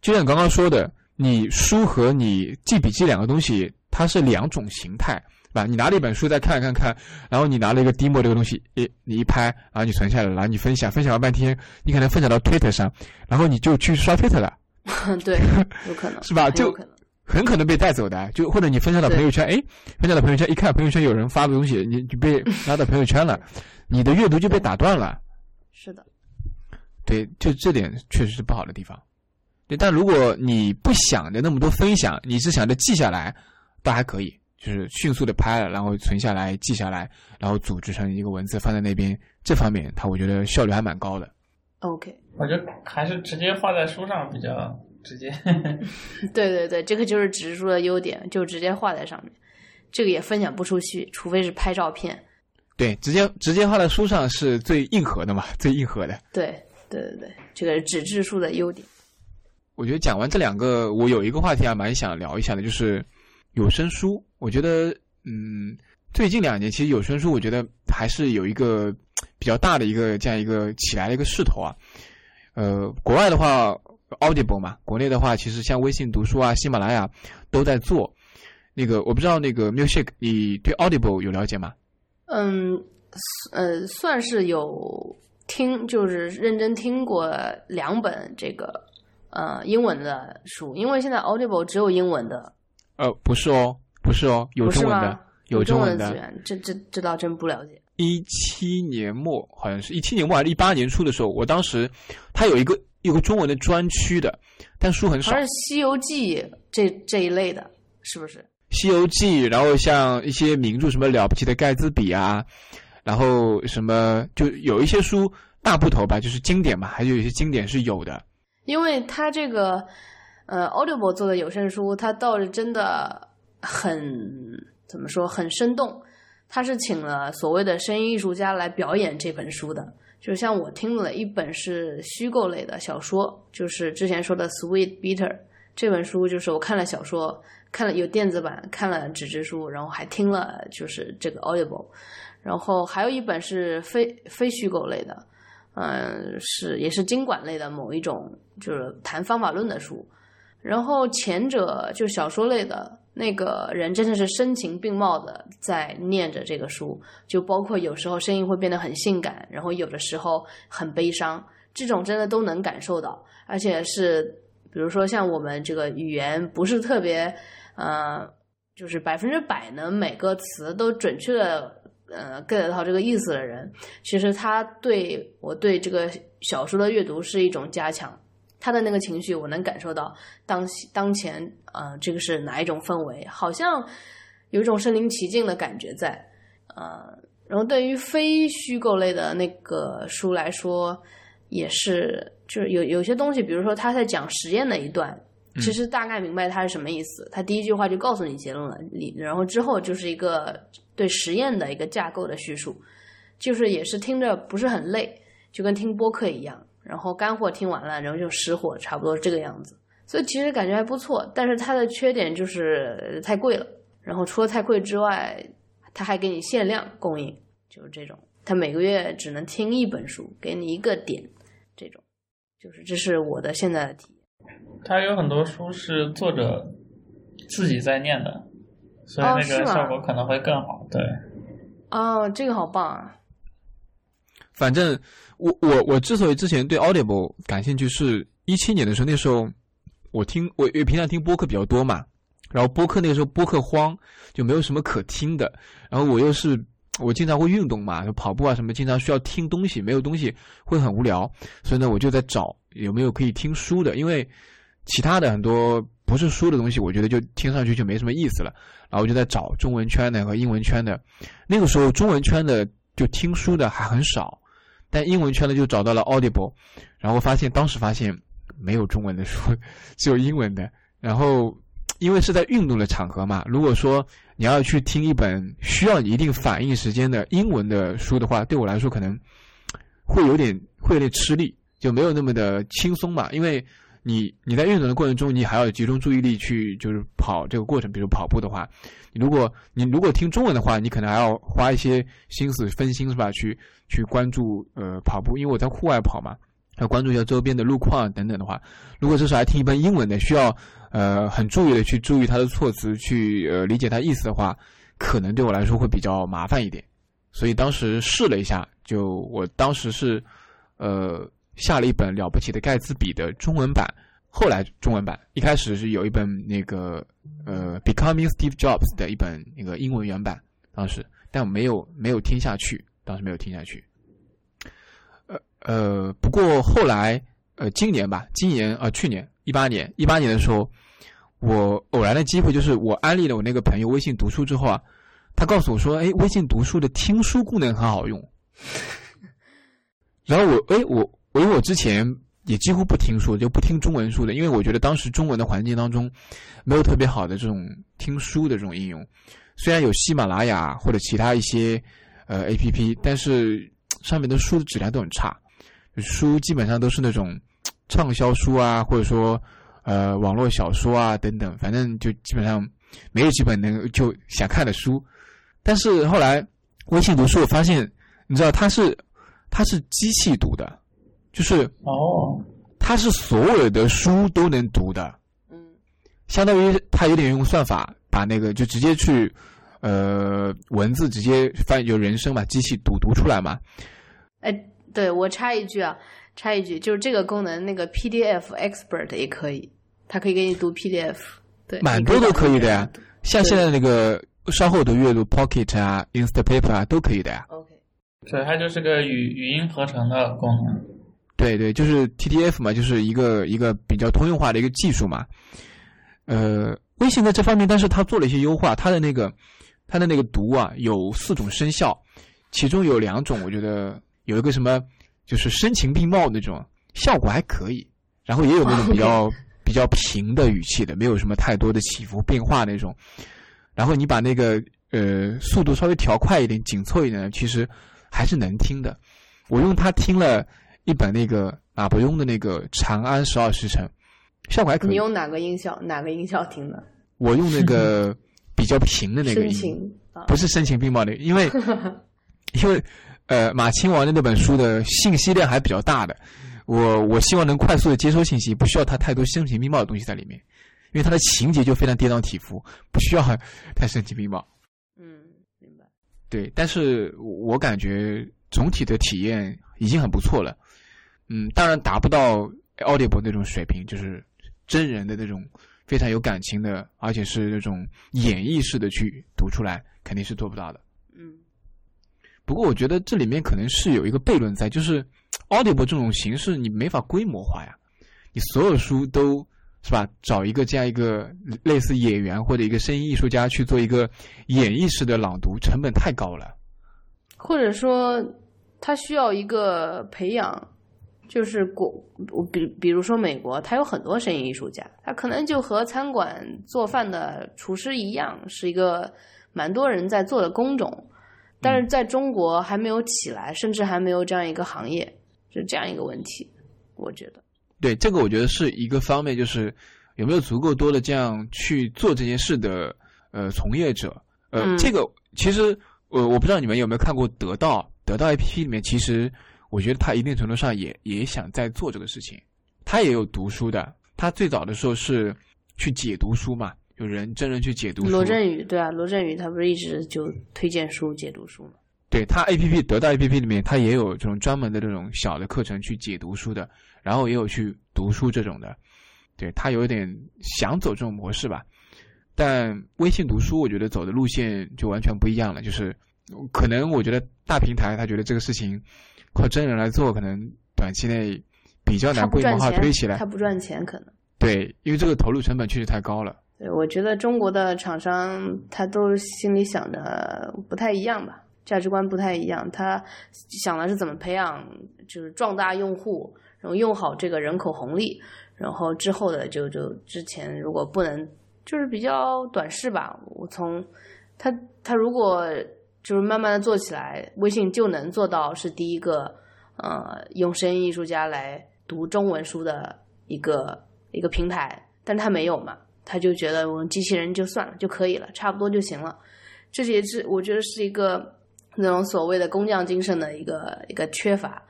就像你刚刚说的，你书和你记笔记两个东西，它是两种形态，对吧？你拿了一本书再看看看，然后你拿了一个 demo 这个东西，诶，你一拍，然后你存下来了，然后你分享，分享了半天，你可能分享到 Twitter 上，然后你就去刷 Twitter 了，对，有可能 是吧就很可能。很可能被带走的，就或者你分享到朋友圈，诶，分享到朋友圈，一看朋友圈有人发的东西，你就被 拉到朋友圈了，你的阅读就被打断了。是的，对，就这点确实是不好的地方。对，但如果你不想着那么多分享，你只想着记下来，倒还可以，就是迅速的拍了，然后存下来、记下来，然后组织成一个文字放在那边，这方面它我觉得效率还蛮高的。OK，我觉得还是直接画在书上比较直接。对对对，这个就是纸质书的优点，就直接画在上面，这个也分享不出去，除非是拍照片。对，直接直接画在书上是最硬核的嘛，最硬核的。对对对对，这个是纸质书的优点。我觉得讲完这两个，我有一个话题还蛮想聊一下的，就是有声书。我觉得，嗯，最近两年其实有声书，我觉得还是有一个比较大的一个这样一个起来的一个势头啊。呃，国外的话，Audible 嘛，国内的话，其实像微信读书啊、喜马拉雅都在做。那个我不知道那个 music，你对 Audible 有了解吗？嗯，呃，算是有听，就是认真听过两本这个呃英文的书，因为现在 Audible 只有英文的，呃，不是哦，不是哦，有中文的有？，中文的。的资源，这这这倒真不了解。一七年末，好像是一七年末还是一八年初的时候，我当时它有一个有个中文的专区的，但书很少，《好像是《西游记》这这一类的，是不是？西游记》，然后像一些名著，什么了不起的盖茨比啊，然后什么就有一些书大部头吧，就是经典嘛，还有一些经典是有的。因为它这个呃 Audible 做的有声书，它倒是真的很怎么说，很生动。他是请了所谓的声音艺术家来表演这本书的，就像我听了一本是虚构类的小说，就是之前说的《Sweet Bitter》这本书，就是我看了小说，看了有电子版，看了纸质书，然后还听了就是这个 Audible，然后还有一本是非非虚构类的，嗯，是也是经管类的某一种，就是谈方法论的书。然后前者就小说类的那个人，真的是声情并茂的在念着这个书，就包括有时候声音会变得很性感，然后有的时候很悲伤，这种真的都能感受到，而且是比如说像我们这个语言不是特别，呃，就是百分之百能每个词都准确的呃 get 到这个意思的人，其实他对我对这个小说的阅读是一种加强。他的那个情绪，我能感受到当当前呃这个是哪一种氛围，好像有一种身临其境的感觉在。呃，然后对于非虚构类的那个书来说，也是就是有有些东西，比如说他在讲实验的一段。其实大概明白他是什么意思，他第一句话就告诉你结论了，你然后之后就是一个对实验的一个架构的叙述，就是也是听着不是很累，就跟听播客一样，然后干货听完了，然后就实货，差不多这个样子，所以其实感觉还不错，但是它的缺点就是太贵了，然后除了太贵之外，它还给你限量供应，就是这种，它每个月只能听一本书，给你一个点，这种，就是这是我的现在的体。它有很多书是作者自己在念的，所以那个效果可能会更好。对，哦，这个好棒啊！反正我我我之所以之前对 Audible 感兴趣，是一七年的时候，那时候我听我因为平常听播客比较多嘛，然后播客那个时候播客荒，就没有什么可听的。然后我又是我经常会运动嘛，就跑步啊什么，经常需要听东西，没有东西会很无聊，所以呢，我就在找有没有可以听书的，因为。其他的很多不是书的东西，我觉得就听上去就没什么意思了。然后我就在找中文圈的和英文圈的。那个时候中文圈的就听书的还很少，但英文圈的就找到了 Audible。然后发现当时发现没有中文的书，只有英文的。然后因为是在运动的场合嘛，如果说你要去听一本需要你一定反应时间的英文的书的话，对我来说可能会有点会有点吃力，就没有那么的轻松嘛，因为。你你在运动的过程中，你还要集中注意力去就是跑这个过程。比如跑步的话，你如果你如果听中文的话，你可能还要花一些心思分心是吧？去去关注呃跑步，因为我在户外跑嘛，要关注一下周边的路况等等的话，如果这时候还听一本英文的，需要呃很注意的去注意它的措辞，去呃理解它意思的话，可能对我来说会比较麻烦一点。所以当时试了一下，就我当时是呃。下了一本了不起的盖茨比的中文版，后来中文版一开始是有一本那个呃 Becoming Steve Jobs 的一本那个英文原版，当时但我没有没有听下去，当时没有听下去。呃呃，不过后来呃今年吧，今年啊去年一八年一八年的时候，我偶然的机会就是我安利了我那个朋友微信读书之后啊，他告诉我说，哎，微信读书的听书功能很好用。然后我哎我。因为我之前也几乎不听书，就不听中文书的，因为我觉得当时中文的环境当中没有特别好的这种听书的这种应用。虽然有喜马拉雅或者其他一些呃 A P P，但是上面的书的质量都很差，书基本上都是那种畅销书啊，或者说呃网络小说啊等等，反正就基本上没有几本能就想看的书。但是后来微信读书，我发现你知道它是它是机器读的。就是哦，它是所有的书都能读的，嗯，相当于它有点用算法把那个就直接去，呃，文字直接翻译就人声嘛，机器读读出来嘛。哎，对我插一句啊，插一句，就是这个功能，那个 PDF Expert 也可以，它可以给你读 PDF，对，蛮多都可以的呀，像现在那个稍后的阅读 Pocket 啊，Instapaper 啊，都可以的呀。OK，所以它就是个语语音合成的功能。对对，就是 TTF 嘛，就是一个一个比较通用化的一个技术嘛。呃，微信在这方面，但是它做了一些优化，它的那个它的那个读啊，有四种声效，其中有两种，我觉得有一个什么，就是声情并茂那种，效果还可以。然后也有那种比较比较平的语气的，没有什么太多的起伏变化那种。然后你把那个呃速度稍微调快一点，紧凑一点，其实还是能听的。我用它听了。一本那个马伯庸的那个《长安十二时辰》，效果还可以。你用哪个音效？哪个音效听的？我用那个比较平的那个音，不是声情并茂的，因为 因为呃马亲王的那本书的信息量还比较大的，我我希望能快速的接收信息，不需要它太多声情并茂的东西在里面，因为它的情节就非常跌宕起伏，不需要太声情并茂。嗯，明白。对，但是我感觉总体的体验已经很不错了。嗯，当然达不到 Audible 那种水平，就是真人的那种非常有感情的，而且是那种演绎式的去读出来，肯定是做不到的。嗯。不过我觉得这里面可能是有一个悖论在，就是 Audible 这种形式你没法规模化呀。你所有书都是吧？找一个这样一个类似演员或者一个声音艺术家去做一个演绎式的朗读，成本太高了。或者说，他需要一个培养，就是国，比比如说美国，它有很多声音艺术家，他可能就和餐馆做饭的厨师一样，是一个蛮多人在做的工种，但是在中国还没有起来，甚至还没有这样一个行业，是这样一个问题，我觉得。对，这个我觉得是一个方面，就是有没有足够多的这样去做这件事的呃从业者，呃，这个其实。我我不知道你们有没有看过得到得到 A P P 里面，其实我觉得他一定程度上也也想在做这个事情，他也有读书的，他最早的时候是去解读书嘛，有人真人去解读。罗振宇对啊，罗振宇他不是一直就推荐书、解读书吗？对他 A P P 得到 A P P 里面，他也有这种专门的这种小的课程去解读书的，然后也有去读书这种的，对他有点想走这种模式吧。但微信读书，我觉得走的路线就完全不一样了。就是可能我觉得大平台，他觉得这个事情靠真人来做，可能短期内比较难规模化推起来。它不赚钱，可能对，因为这个投入成本确实太高了。对，我觉得中国的厂商他都心里想的不太一样吧，价值观不太一样。他想的是怎么培养，就是壮大用户，然后用好这个人口红利，然后之后的就就之前如果不能。就是比较短视吧。我从他他如果就是慢慢的做起来，微信就能做到是第一个呃用声音艺术家来读中文书的一个一个平台。但他没有嘛，他就觉得我们机器人就算了就可以了，差不多就行了。这也是我觉得是一个那种所谓的工匠精神的一个一个缺乏。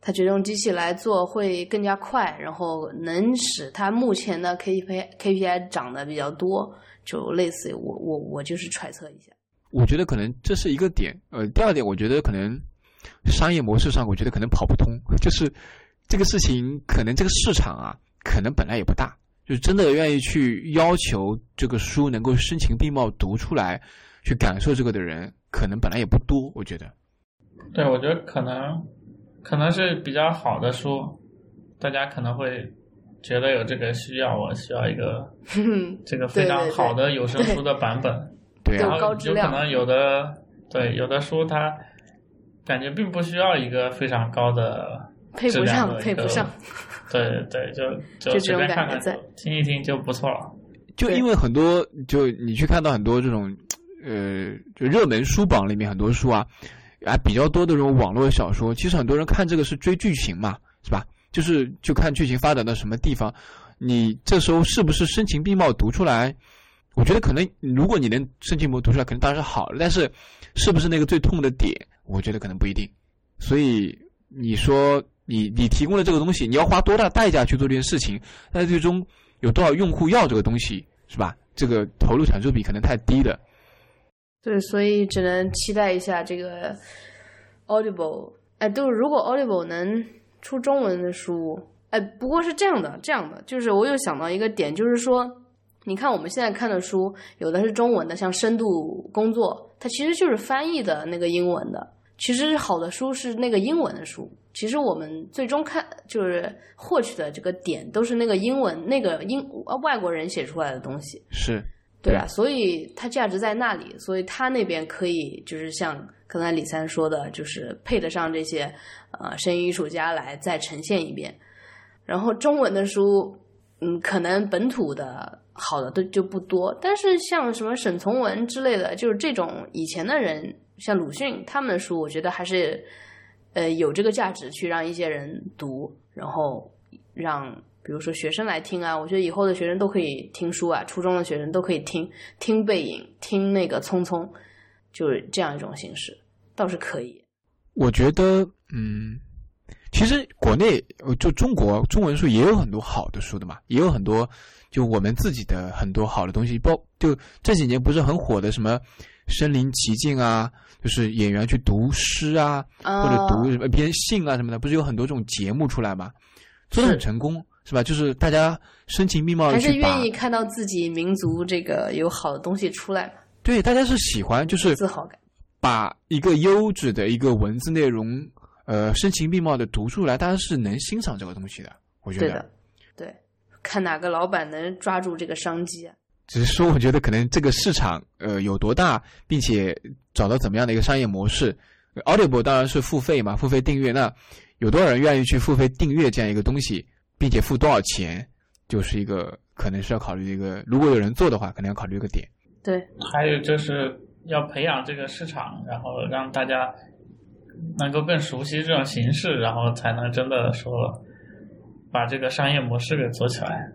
他觉得用机器来做会更加快，然后能使他目前的 KPI KPI 涨得比较多，就类似于我我我就是揣测一下。我觉得可能这是一个点，呃，第二点我觉得可能商业模式上，我觉得可能跑不通，就是这个事情可能这个市场啊，可能本来也不大，就是真的愿意去要求这个书能够声情并茂读出来，去感受这个的人，可能本来也不多，我觉得。对，我觉得可能。可能是比较好的书，大家可能会觉得有这个需要，我需要一个 这个非常好的有声书的版本。对，然后有可能有的对有的书它感觉并不需要一个非常高的配不上，配不上。对对，就就随便看看，听一听就不错了。就因为很多，就你去看到很多这种呃，就热门书榜里面很多书啊。啊，比较多的这种网络小说，其实很多人看这个是追剧情嘛，是吧？就是就看剧情发展到什么地方，你这时候是不是声情并茂读出来？我觉得可能，如果你能声情博读出来，可能当然是好的。但是，是不是那个最痛的点？我觉得可能不一定。所以你说你你提供的这个东西，你要花多大代价去做这件事情？那最终有多少用户要这个东西，是吧？这个投入产出比可能太低的。对，所以只能期待一下这个 Audible。哎，都如果 Audible 能出中文的书，哎，不过是这样的，这样的，就是我又想到一个点，就是说，你看我们现在看的书，有的是中文的，像《深度工作》，它其实就是翻译的那个英文的。其实好的书是那个英文的书。其实我们最终看就是获取的这个点，都是那个英文那个英外国人写出来的东西。是。对啊，所以它价值在那里，所以它那边可以就是像刚才李三说的，就是配得上这些呃声音艺术家来再呈现一遍。然后中文的书，嗯，可能本土的好的都就不多，但是像什么沈从文之类的，就是这种以前的人，像鲁迅他们的书，我觉得还是呃有这个价值去让一些人读，然后让。比如说学生来听啊，我觉得以后的学生都可以听书啊，初中的学生都可以听听背影，听那个匆匆，就是这样一种形式，倒是可以。我觉得，嗯，其实国内就中国中文书也有很多好的书的嘛，也有很多就我们自己的很多好的东西，包就这几年不是很火的什么身临其境啊，就是演员去读诗啊，或者读什么编信啊什么的，不是有很多这种节目出来吗，做的很成功。是吧？就是大家声情并茂还是愿意看到自己民族这个有好的东西出来嘛？对，大家是喜欢，就是自豪感，把一个优质的一个文字内容，呃，声情并茂的读出来，大家是能欣赏这个东西的。我觉得，对，看哪个老板能抓住这个商机啊。只是说，我觉得可能这个市场呃有多大，并且找到怎么样的一个商业模式。Audible 当然是付费嘛，付费订阅。那有多少人愿意去付费订阅这样一个东西，并且付多少钱，就是一个可能是要考虑一个。如果有人做的话，可能要考虑一个点。对，还有就是要培养这个市场，然后让大家能够更熟悉这种形式，然后才能真的说把这个商业模式给做起来。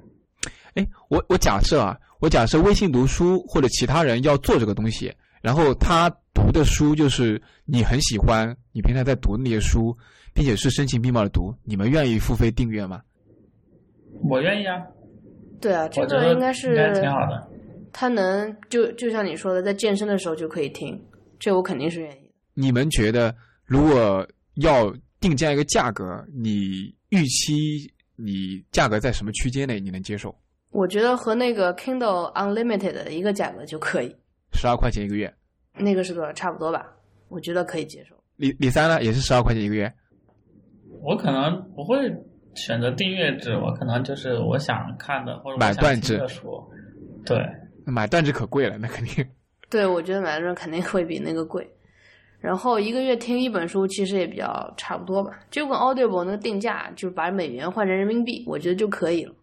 哎，我我假设啊，我假设微信读书或者其他人要做这个东西，然后他读的书就是你很喜欢，你平常在读那些书，并且是声情并茂的读，你们愿意付费订阅吗？我愿意啊。对啊，这个应该是应该挺好的。他能就就像你说的，在健身的时候就可以听，这我肯定是愿意的。你们觉得，如果要定这样一个价格，你预期你价格在什么区间内你能接受？我觉得和那个 Kindle Unlimited 的一个价格就可以，十二块钱一个月。那个是多少？差不多吧，我觉得可以接受。李李三呢，也是十二块钱一个月。我可能不会选择订阅制，我可能就是我想看的或者我想买断制听的书。对，买断制可贵了，那肯定。对，我觉得买断制肯定会比那个贵。然后一个月听一本书，其实也比较差不多吧，就跟 Audible 那个定价，就是把美元换成人民币，我觉得就可以了。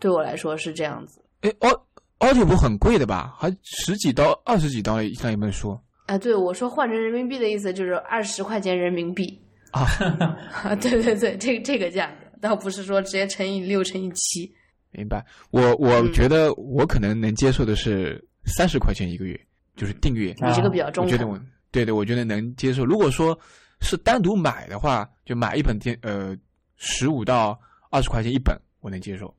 对我来说是这样子。哎，Aud Audible 很贵的吧？还十几刀、二十几刀上一本书啊，对我说换成人民币的意思就是二十块钱人民币。啊。啊，对对对，这个这个价格，倒不是说直接乘以六乘以七。明白。我我嗯觉得我可能能接受的是三十块钱一个月，就是订阅。你这个比较中肯。我觉得我对对，我觉得能接受。如果说是单独买的话，就买一本电呃十五到二十块钱一本，我能接受。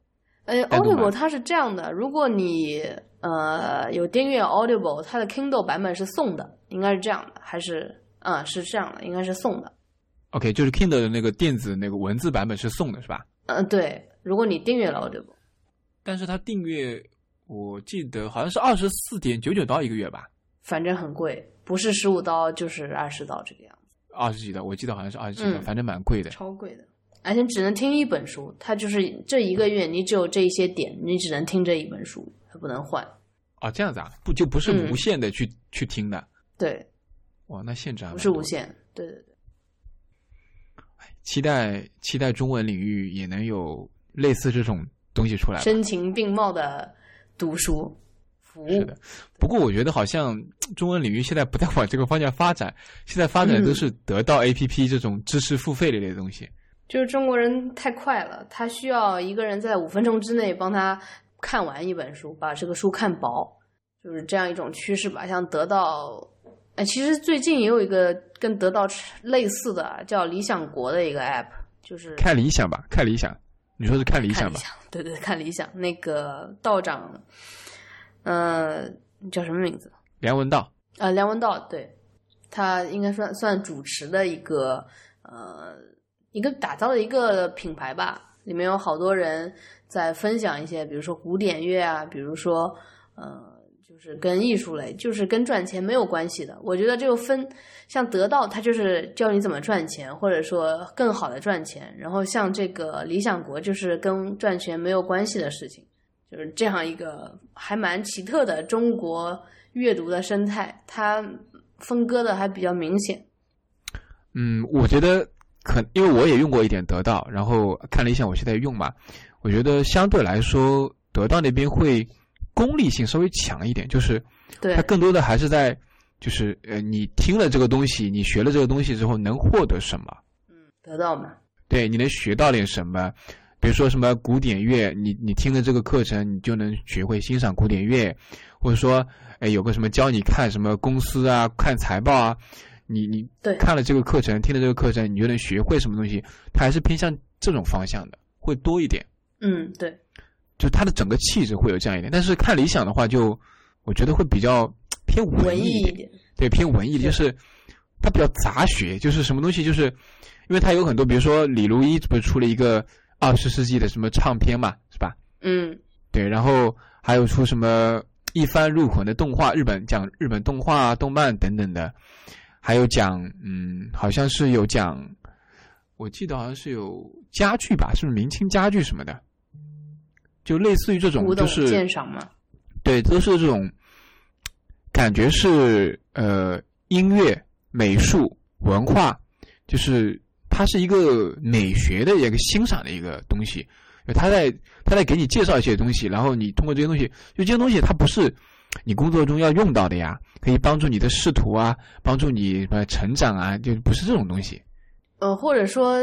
呃，Audible 它是这样的，如果你呃有订阅 Audible，它的 Kindle 版本是送的，应该是这样的，还是啊、是这样的，应该是送的。OK，就是 Kindle 的那个电子那个文字版本是送的，是吧？嗯、对，如果你订阅了 Audible，但是它订阅我记得好像是二十四点九九刀一个月吧，反正很贵，不是十五刀就是二十刀这个样子，二十几刀，我记得好像是二十几刀，嗯反正蛮贵的。超贵的。而且只能听一本书，它就是这一个月你只有这一些点，你只能听这一本书，它不能换。啊，这样子啊，不就不是嗯无限的去、去听的？对，哇，那限制还不。是无限。对对对。期待期待中文领域也能有类似这种东西出来。声情并茂的读书服务。是的，不过我觉得好像中文领域现在不太往这个方向发展，现在发展都是得到 APP 这种知识付费类的东西。就是中国人太快了，他需要一个人在五分钟之内帮他看完一本书，把这个书看薄，就是这样一种趋势吧。像得到，哎，其实最近也有一个跟得到类似的，叫理想国的一个 app，就是看理想吧，看理想，你说是看理想吧？对对，看理想。那个道长，呃，叫什么名字？梁文道，呃，梁文道，对，他应该算算主持的一个呃一个打造的一个品牌吧，里面有好多人在分享一些，比如说古典乐啊，比如说呃，就是跟艺术类，就是跟赚钱没有关系的。我觉得这个分，像得到它就是教你怎么赚钱，或者说更好的赚钱，然后像这个理想国就是跟赚钱没有关系的事情。就是这样一个还蛮奇特的中国阅读的生态，它分割的还比较明显。嗯，我觉得可因为我也用过一点得到，然后看了一下我现在用嘛，我觉得相对来说得到那边会功利性稍微强一点，就是对它更多的还是在就是呃你听了这个东西，你学了这个东西之后能获得什么？嗯得到嘛，对，你能学到点什么？比如说什么古典乐，你你听了这个课程，你就能学会欣赏古典乐，或者说，哎，有个什么教你看什么公司啊，看财报啊，你你对。看了这个课程，听了这个课程，你就能学会什么东西，它还是偏向这种方向的，会多一点，嗯，对，就它的整个气质会有这样一点。但是看理想的话就，我觉得会比较偏文文艺艺一点，一点，对，偏文艺的，就是它比较杂学，就是什么东西，就是因为它有很多，比如说李如一不是出了一个二十世纪的什么唱片嘛，是吧？嗯，对，然后还有出什么一番入魂的动画，日本讲日本动画、动漫等等的，还有讲嗯，好像是有讲，我记得好像是有家具吧，是不是明清家具什么的？就类似于这种就是鉴赏嘛。对，都是这种感觉是呃音乐、美术、文化，就是它是一个美学的一个欣赏的一个东西。他在他在给你介绍一些东西，然后你通过这些东西，就这些东西它不是你工作中要用到的呀，可以帮助你的仕途啊，帮助你什么成长啊，就不是这种东西。呃，或者说，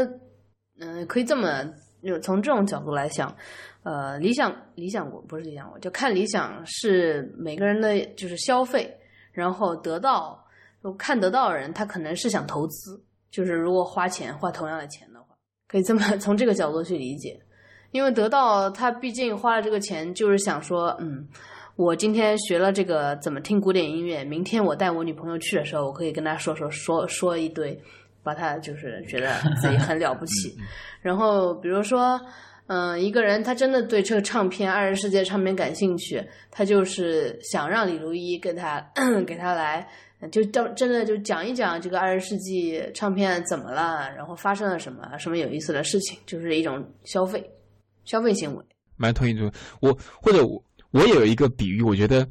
嗯、可以这么就从这种角度来想，呃，理想理想国不是理想国，就看理想是每个人的就是消费，然后得到看得到的人，他可能是想投资，就是如果花钱花同样的钱的话，可以这么 从这个角度去理解，因为得到他毕竟花了这个钱，就是想说，嗯。我今天学了这个怎么听古典音乐，明天我带我女朋友去的时候，我可以跟她说说说说一堆，把她就是觉得自己很了不起。然后比如说，嗯、一个人他真的对这个唱片二十世界唱片感兴趣，他就是想让李如一给他 给他来，就真真的就讲一讲这个二十世纪唱片怎么了，然后发生了什么什么有意思的事情，就是一种消费消费行为。蛮同意这种。我或者我我也有一个比喻，我觉得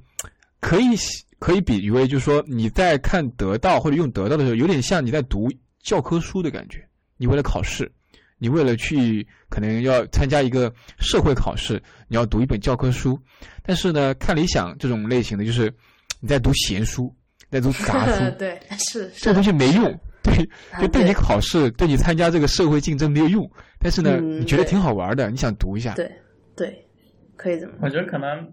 可以可以比喻为，就是说你在看得到或者用得到的时候，有点像你在读教科书的感觉。你为了考试，你为了去可能要参加一个社会考试，你要读一本教科书。但是呢，看理想这种类型的，就是你在读闲书，在读杂书，对，是这个东西没用。对，啊就对你考试，对你参加这个社会竞争没有用。但是呢，嗯你觉得挺好玩的，你想读一下。对对，可以这么我觉得可能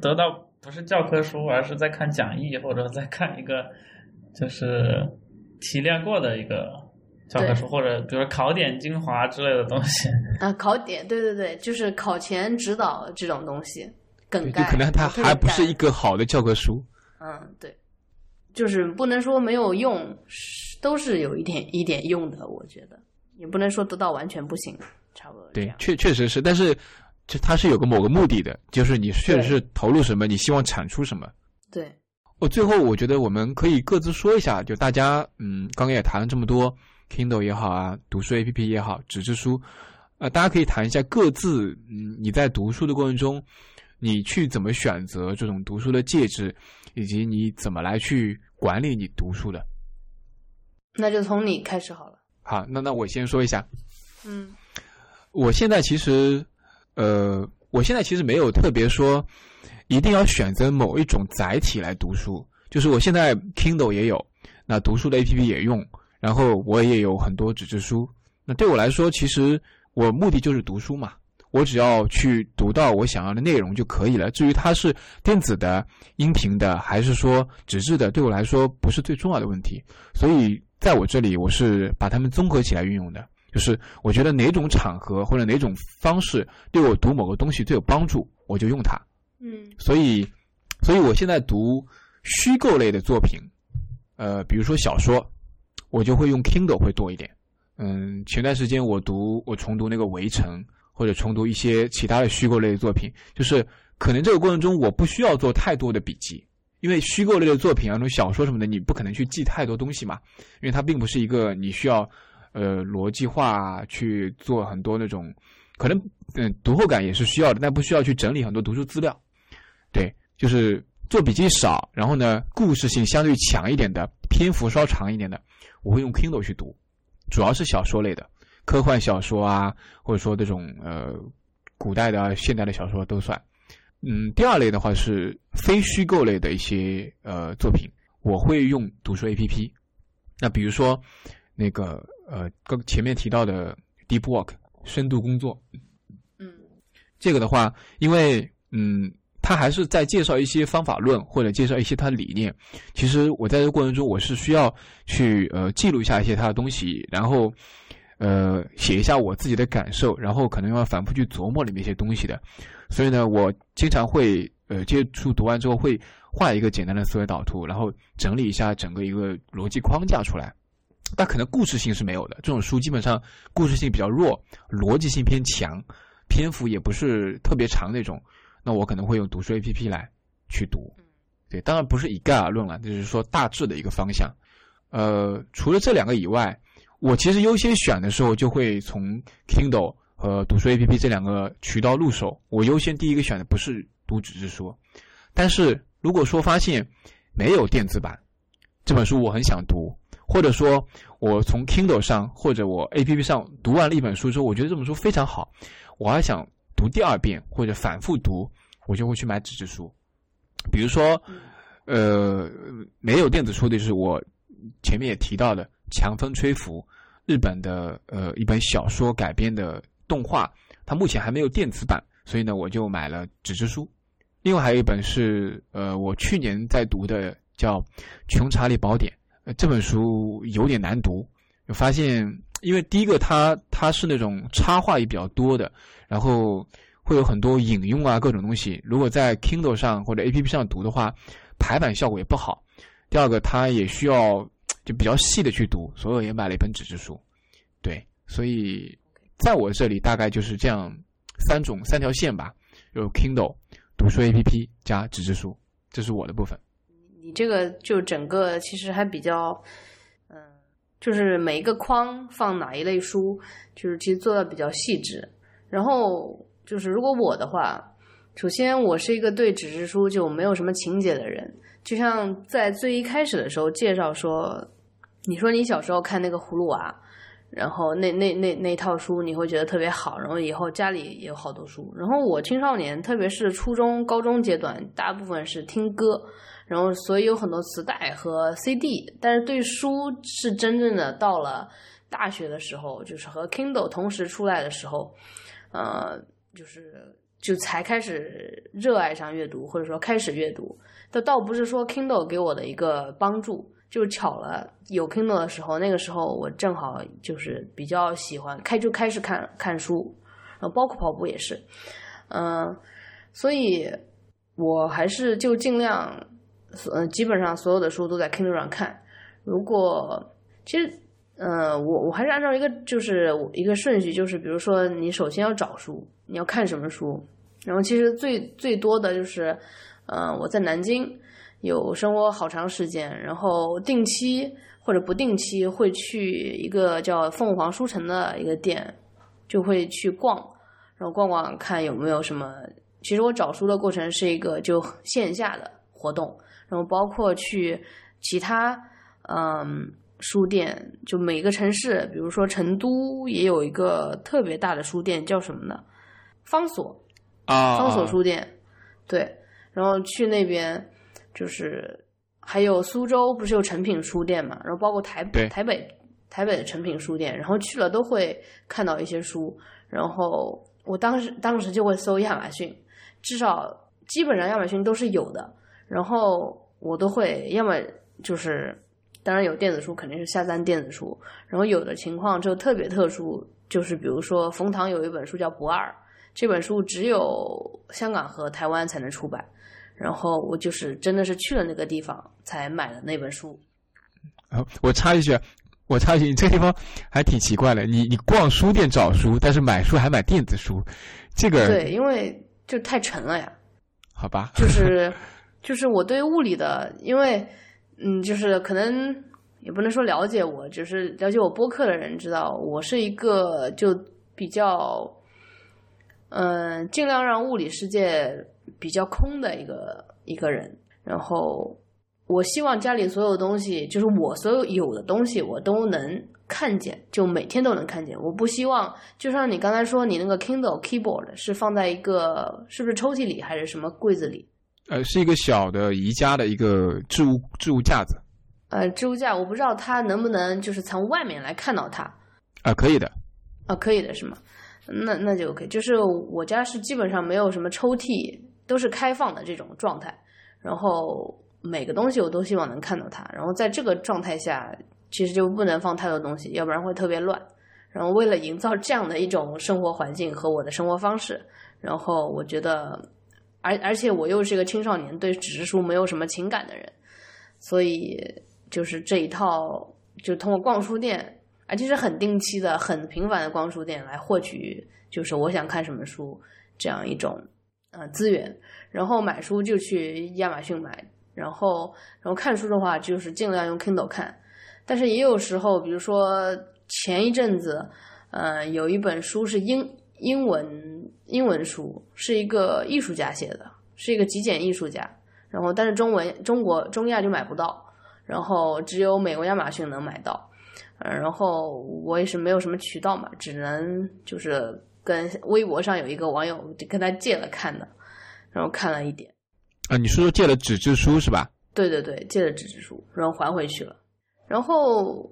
得到不是教科书，而是在看讲义或者在看一个就是提炼过的一个教科书，或者比如说考点精华之类的东西。啊，考点，对对对，就是考前指导这种东西，梗概，可能它还不是一个好的教科书。嗯，对，就是不能说没有用，是都是有一点一点用的，我觉得也不能说得到完全不行，差不多这对，。确确实是，但是就它是有个某个目的的，就是你确实是投入什么，你希望产出什么。对，我最后我觉得我们可以各自说一下，就大家嗯，刚刚也谈了这么多，Kindle 也好啊，读书 APP 也好，纸质书，呃，大家可以谈一下各自嗯你在读书的过程中，你去怎么选择这种读书的介质，以及你怎么来去管理你读书的。那就从你开始好了。好，那那我先说一下，嗯我现在其实，呃，我现在其实没有特别说一定要选择某一种载体来读书，就是我现在 Kindle 也有，那读书的 APP 也用，然后我也有很多纸质书。那对我来说，其实我目的就是读书嘛，我只要去读到我想要的内容就可以了。至于它是电子的、音频的，还是说纸质的，对我来说不是最重要的问题。所以在我这里，我是把它们综合起来运用的。就是我觉得哪种场合或者哪种方式对我读某个东西最有帮助，我就用它。嗯所以，所以我现在读虚构类的作品，呃，比如说小说，我就会用 Kindle 会多一点。嗯，前段时间我读我重读那个《围城》，或者重读一些其他的虚构类的作品，就是可能这个过程中我不需要做太多的笔记，因为虚构类的作品啊，那种小说什么的，你不可能去记太多东西嘛，因为它并不是一个你需要呃逻辑化去做很多那种，可能嗯读后感也是需要的，但不需要去整理很多读书资料。对，就是做笔记少，然后呢，故事性相对强一点的，篇幅稍长一点的，我会用 Kindle 去读，主要是小说类的，科幻小说啊，或者说这种呃古代的、现代的小说都算。嗯，第二类的话是非虚构类的一些呃作品，我会用读书 APP。那比如说那个呃刚前面提到的 Deep Work 深度工作，嗯这个的话，因为嗯，他还是在介绍一些方法论或者介绍一些他的理念。其实我在这个过程中，我是需要去呃记录一下一些他的东西，然后呃写一下我自己的感受，然后可能要反复去琢磨里面一些东西的。所以呢，我经常会呃接触读完之后会画一个简单的思维导图，然后整理一下整个一个逻辑框架出来。但可能故事性是没有的，这种书基本上故事性比较弱，逻辑性偏强，篇幅也不是特别长那种。那我可能会用读书 APP 来去读。对，当然不是以概而论了，就是说大致的一个方向。呃，除了这两个以外，我其实优先选的时候就会从 Kindle 和读书 APP 这两个渠道入手，我优先第一个选的不是读纸质书。但是如果说发现没有电子版这本书，我很想读，或者说我从 Kindle 上或者我 APP 上读完了一本书之后，我觉得这本书非常好，我还想读第二遍或者反复读，我就会去买纸质书。比如说，呃，没有电子书的就是我前面也提到的《强风吹拂》，日本的呃一本小说改编的动画，它目前还没有电子版，所以呢我就买了纸质书。另外还有一本是呃我去年在读的叫《穷查理宝典》，呃这本书有点难读，我发现因为第一个它它是那种插画也比较多的，然后。会有很多引用啊，各种东西。如果在 Kindle 上或者 APP 上读的话，排版效果也不好。第二个，它也需要就比较细的去读，所以我也买了一本纸质书。对，所以在我这里大概就是这样三种三条线吧，有 Kindle 读书 APP 加纸质书，这是我的部分。你这个就整个其实还比较，嗯，就是每一个框放哪一类书，就是其实做的比较细致，然后。就是如果我的话，首先我是一个对纸质书就没有什么情节的人。就像在最一开始的时候介绍说，你说你小时候看那个葫芦娃，然后那那那那套书你会觉得特别好，然后以后家里也有好多书。然后我青少年，特别是初中、高中阶段，大部分是听歌，然后所以有很多磁带和 CD。但是对书是真正的到了大学的时候，就是和 Kindle 同时出来的时候，呃。就是就才开始热爱上阅读，或者说开始阅读，倒倒不是说 Kindle 给我的一个帮助，就巧了有 Kindle 的时候，那个时候我正好就是比较喜欢开就开始看看书，然后包括跑步也是，嗯，所以我还是就尽量，嗯，基本上所有的书都在 Kindle 上看。如果其实，嗯，我我还是按照一个就是一个顺序，就是比如说你首先要找书。你要看什么书？然后其实最最多的就是，嗯，我在南京有生活好长时间，然后定期或者不定期会去一个叫凤凰书城的一个店，就会去逛，然后逛逛看有没有什么。其实我找书的过程是一个就线下的活动，然后包括去其他嗯书店，就每个城市，比如说成都也有一个特别大的书店，叫什么呢？方所啊，方所书店，对，然后去那边就是还有苏州不是有诚品书店嘛，然后包括台台北台北的诚品书店，然后去了都会看到一些书，然后我当时当时就会搜亚马逊，至少基本上亚马逊都是有的，然后我都会要么就是当然有电子书肯定是下单电子书，然后有的情况就特别特殊，就是比如说冯唐有一本书叫《不二》。这本书只有香港和台湾才能出版，然后我就是真的是去了那个地方才买了那本书。我插一句，我插一句，你这个地方还挺奇怪的。你你逛书店找书，但是买书还买电子书，这个对，因为就太沉了呀。好吧，就是就是我对物理的，因为嗯，就是可能也不能说了解我，就是了解我播客的人知道，我是一个就比较。嗯，尽量让物理世界比较空的一个一个人。然后，我希望家里所有东西，就是我所有有的东西，我都能看见，就每天都能看见。我不希望，就像你刚才说，你那个 Kindle Keyboard 是放在一个是不是抽屉里，还是什么柜子里？呃，是一个小的宜家的一个置物置物架子。呃，置物架，我不知道它能不能就是从外面来看到它。啊，可以的。啊，可以的是吗？那那就 OK，就是我家是基本上没有什么抽屉，都是开放的这种状态。然后每个东西我都希望能看到它。然后在这个状态下，其实就不能放太多东西，要不然会特别乱。然后为了营造这样的一种生活环境和我的生活方式，然后我觉得，而而且我又是一个青少年，对纸质书没有什么情感的人，所以就是这一套，就通过逛书店。而且是很定期的、很频繁的逛书店来获取，就是我想看什么书这样一种呃资源。然后买书就去亚马逊买，然后然后看书的话就是尽量用 Kindle 看。但是也有时候，比如说前一阵子，呃，有一本书是英英文英文书，是一个艺术家写的，是一个极简艺术家。然后，但是中文中国中亚就买不到，然后只有美国亚马逊能买到。嗯，然后我也是没有什么渠道嘛，只能就是跟微博上有一个网友跟他借了看的，然后看了一点。啊，你是说借了纸质书是吧？对对对，借了纸质书，然后还回去了。然后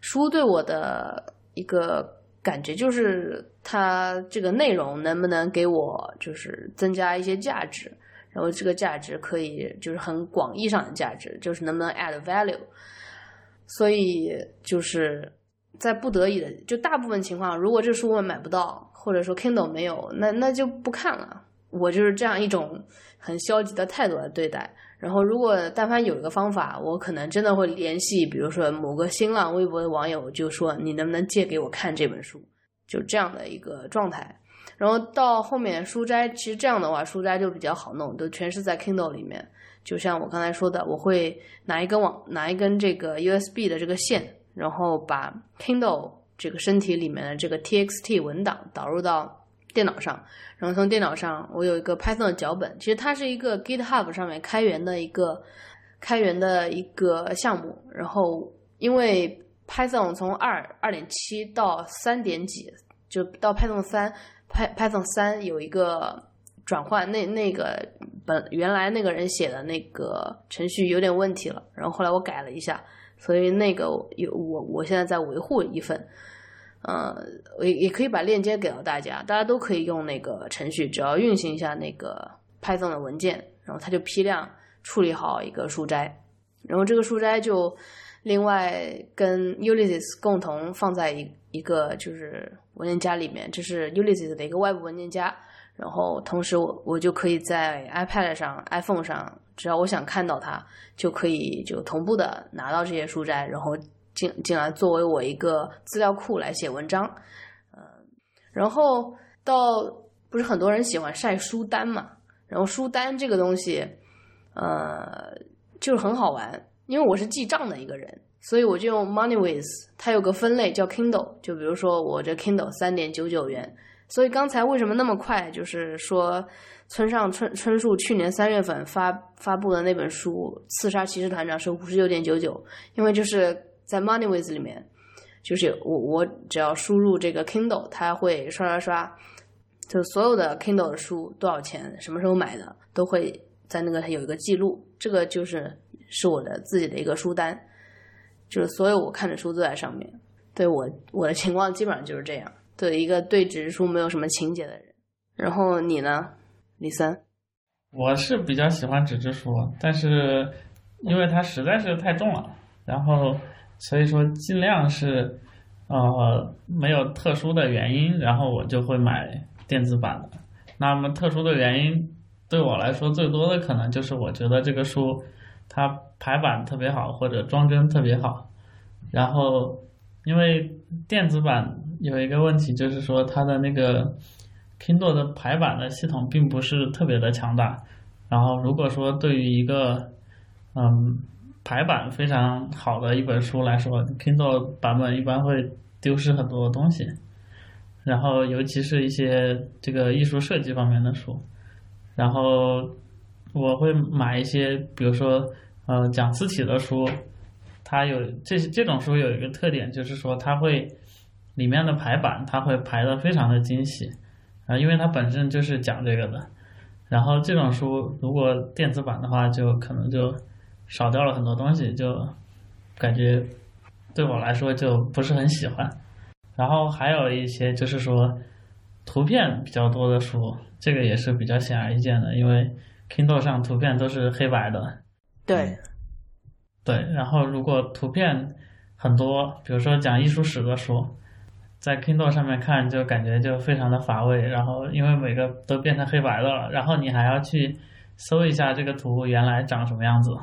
书对我的一个感觉就是它这个内容能不能给我就是增加一些价值，然后这个价值可以就是很广义上的价值，就是能不能 add value。所以就是在不得已的，就大部分情况，如果这书我买不到，或者说 Kindle 没有，那那就不看了。我就是这样一种很消极的态度来对待。然后，如果但凡有一个方法，我可能真的会联系，比如说某个新浪微博的网友，就说你能不能借给我看这本书，就这样的一个状态。然后到后面书斋，其实这样的话，书斋就比较好弄，都全是在 Kindle 里面。就像我刚才说的，我会拿一根网，拿一根这个 USB 的这个线，然后把 Kindle 这个身体里面的这个 TXT 文档导入到电脑上。然后从电脑上，我有一个 Python 的脚本，其实它是一个 GitHub 上面开源的一个开源的一个项目。然后因为 Python 从二二点七到三点几，就到 Python 三，Py Python 三有一个转换，那那个本原来那个人写的那个程序有点问题了，然后后来我改了一下，所以那个有我我现在在维护一份。呃，也也可以把链接给到大家，大家都可以用那个程序，只要运行一下那个 Python 的文件，然后它就批量处理好一个书斋，然后这个书斋就另外跟 Ulysses 共同放在一一个就是文件夹里面，这是 Ulysses 的一个外部文件夹，然后同时我我就可以在 iPad 上、iPhone 上，只要我想看到它，就可以就同步的拿到这些书斋，然后。进进来作为我一个资料库来写文章，嗯，然后到不是很多人喜欢晒书单嘛，然后书单这个东西，呃，就是很好玩，因为我是记账的一个人，所以我就用 MoneyWiz，它有个分类叫 Kindle，就比如说我这 Kindle 三点九九元，所以刚才为什么那么快？就是说村上春春树去年三月份发发布的那本书《刺杀骑士团长》是五十九点九九，因为就是。在 MoneyWiz 里面，就是我我只要输入这个 Kindle，它会刷刷刷，就所有的 Kindle 的书多少钱，什么时候买的，都会在那个有一个记录。这个就是是我的自己的一个书单，就是所有我看的书都在上面。对我我的情况基本上就是这样，的一个对纸质书没有什么情节的人。然后你呢，李森？我是比较喜欢纸质书，但是因为它实在是太重了，然后。所以说，尽量是，呃，没有特殊的原因，然后我就会买电子版的。那么特殊的原因对我来说，最多的可能就是我觉得这个书它排版特别好，或者装帧特别好。然后，因为电子版有一个问题，就是说它的那个 Kindle 的排版的系统并不是特别的强大。然后，如果说对于一个，嗯。排版非常好的一本书来说，Kindle 版本一般会丢失很多东西，然后尤其是一些这个艺术设计方面的书，然后我会买一些，比如说呃讲字体的书，它有这这种书有一个特点，就是说它会里面的排版它会排的非常的精细啊，因为它本身就是讲这个的，然后这种书如果电子版的话，就可能就。少掉了很多东西，就感觉对我来说就不是很喜欢。然后还有一些就是说图片比较多的书，这个也是比较显而易见的，因为 Kindle 上图片都是黑白的。对，对。然后如果图片很多，比如说讲艺术史的书，在 Kindle 上面看就感觉就非常的乏味。然后因为每个都变成黑白的了，然后你还要去搜一下这个图原来长什么样子。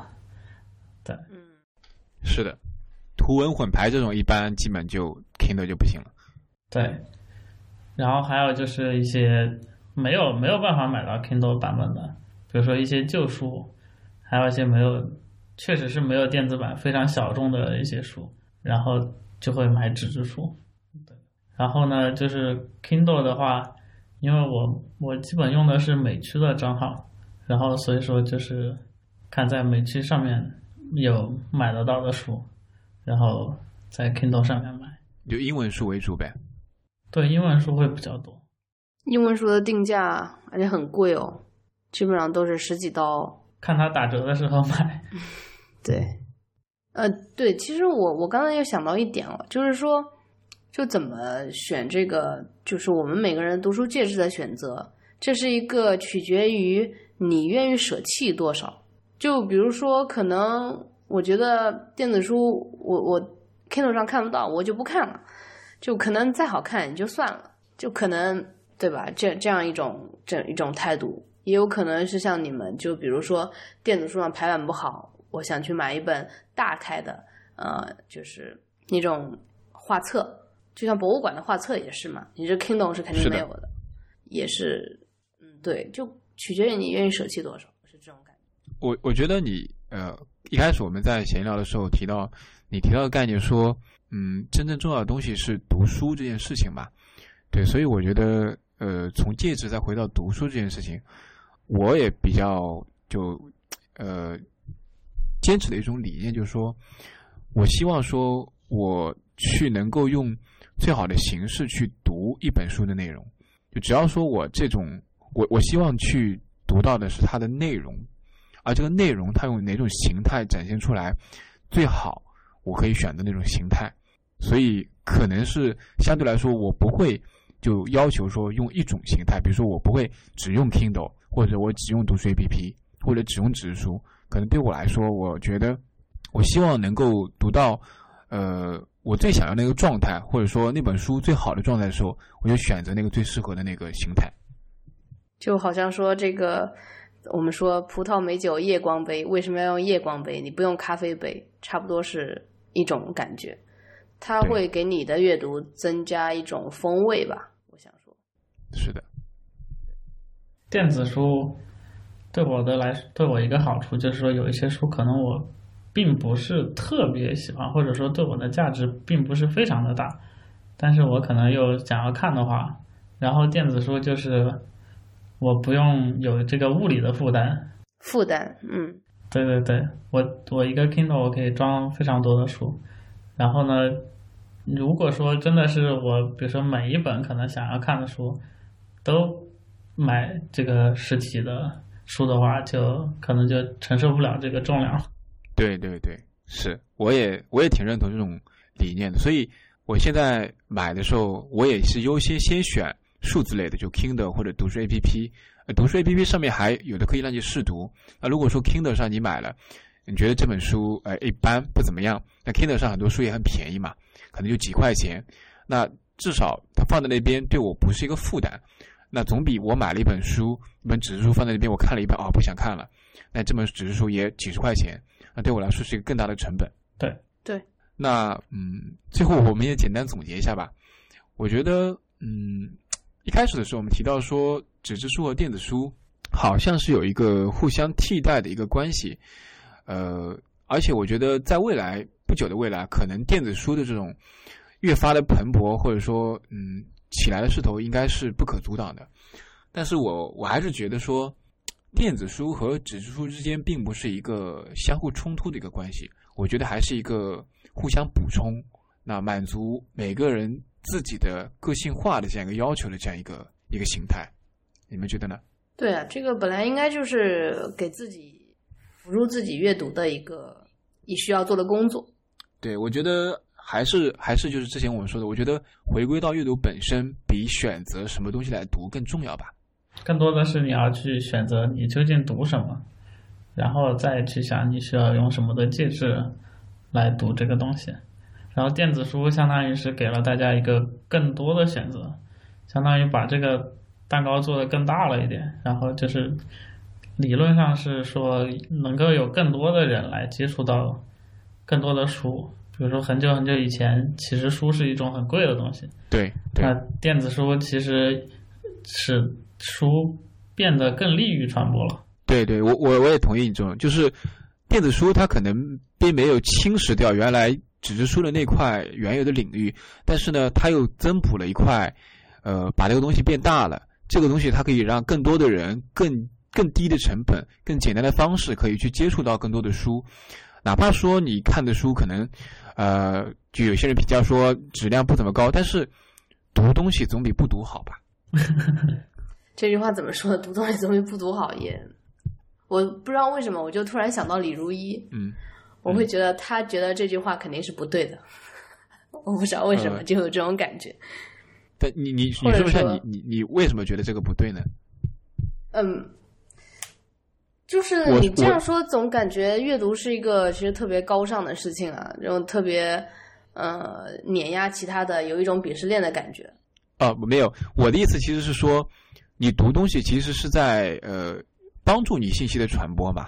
对，嗯，是的，图文混排这种一般基本就 Kindle 就不行了。对，然后还有就是一些没有没有办法买到 Kindle 版本的，比如说一些旧书，还有一些没有，确实是没有电子版，非常小众的一些书，然后就会买纸质书。对，然后呢，就是 Kindle 的话，因为我我基本用的是美区的账号，然后所以说就是看在美区上面有买得到的书，然后在 Kindle 上面买。就英文书为主呗。对，英文书会比较多。英文书的定价而且很贵哦，基本上都是十几刀。看它打折的时候买。对，呃，对，其实我我刚才又想到一点了，就是说，就怎么选这个，就是我们每个人读书介质的选择，这是一个取决于你愿意舍弃多少。就比如说，可能我觉得电子书，我我 Kindle 上看不到，我就不看了。就可能再好看也就算了，就可能对吧？这这样一种这一种态度，也有可能是像你们，就比如说电子书上排版不好，我想去买一本大开的，呃，就是那种画册，就像博物馆的画册也是嘛。你这 Kindle 是肯定没有的，也是，嗯，对，就取决于你愿意舍弃多少，是这种感觉。我我觉得你呃，一开始我们在闲聊的时候提到，你提到的概念说。嗯，真正重要的东西是读书这件事情吧？对，所以我觉得，呃，从戒指再回到读书这件事情，我也比较就呃坚持的一种理念，就是说，我希望说我去能够用最好的形式去读一本书的内容，就只要说我这种，我我希望去读到的是它的内容，而这个内容它用哪种形态展现出来最好。我可以选择那种形态，所以可能是相对来说，我不会就要求说用一种形态，比如说我不会只用 Kindle，或者我只用读书 APP，或者只用纸质书。可能对我来说，我觉得我希望能够读到呃我最想要那个状态，或者说那本书最好的状态的时候，我就选择那个最适合的那个形态。就好像说这个。我们说葡萄美酒夜光杯，为什么要用夜光杯？你不用咖啡杯，差不多是一种感觉。它会给你的阅读增加一种风味吧？我想说，是的。电子书对我的来对我一个好处就是说，有一些书可能我并不是特别喜欢，或者说对我的价值并不是非常的大，但是我可能又想要看的话，然后电子书就是。我不用有这个物理的负担，负担，嗯，对对对，我我一个 Kindle 我可以装非常多的书，然后呢，如果说真的是我，比如说每一本可能想要看的书，都买这个实体的书的话，就可能就承受不了这个重量。对对对，是，我也我也挺认同这种理念的，所以我现在买的时候，我也是优先先选。数字类的，就 Kindle 或者读书 APP，呃，读书 APP 上面还有的可以让你试读。那如果说 Kindle 上你买了，你觉得这本书呃一般不怎么样，那 Kindle 上很多书也很便宜嘛，可能就几块钱。那至少它放在那边对我不是一个负担，那总比我买了一本书，一本纸质书放在那边我看了一半哦不想看了，那这本纸质书也几十块钱，那对我来说是一个更大的成本。对对。那嗯，最后我们也简单总结一下吧。我觉得嗯。一开始的时候，我们提到说，纸质书和电子书好像是有一个互相替代的一个关系，呃，而且我觉得在未来不久的未来，可能电子书的这种越发的蓬勃，或者说嗯起来的势头，应该是不可阻挡的。但是我我还是觉得说，电子书和纸质书之间并不是一个相互冲突的一个关系，我觉得还是一个互相补充，那满足每个人。自己的个性化的这样一个要求的这样一个一个形态，你们觉得呢？对啊，这个本来应该就是给自己辅助自己阅读的一个你需要做的工作。对，我觉得还是还是就是之前我们说的，我觉得回归到阅读本身比选择什么东西来读更重要吧。更多的是你要去选择你究竟读什么，然后再去想你需要用什么的介质来读这个东西。然后电子书相当于是给了大家一个更多的选择，相当于把这个蛋糕做得更大了一点。然后就是理论上是说能够有更多的人来接触到更多的书。比如说很久很久以前，其实书是一种很贵的东西。对，那电子书其实使书变得更利于传播了。对，对我我我也同意你这种，就是电子书它可能并没有侵蚀掉原来。纸质书的那块原有的领域，但是呢，它又增补了一块，呃，把这个东西变大了，这个东西它可以让更多的人更更低的成本、更简单的方式可以去接触到更多的书，哪怕说你看的书可能，呃，就有些人评价说质量不怎么高，但是读东西总比不读好吧？这句话怎么说？读东西总比不读好也，我不知道为什么，我就突然想到李如一，嗯，我会觉得他觉得这句话肯定是不对的，我不知道为什么呃就有这种感觉。但你你你说一下你你你为什么觉得这个不对呢？嗯，就是你这样说，总感觉阅读是一个其实特别高尚的事情啊，这种特别呃碾压其他的，有一种鄙视链的感觉。啊，没有，我的意思其实是说，你读东西其实是在呃帮助你信息的传播嘛，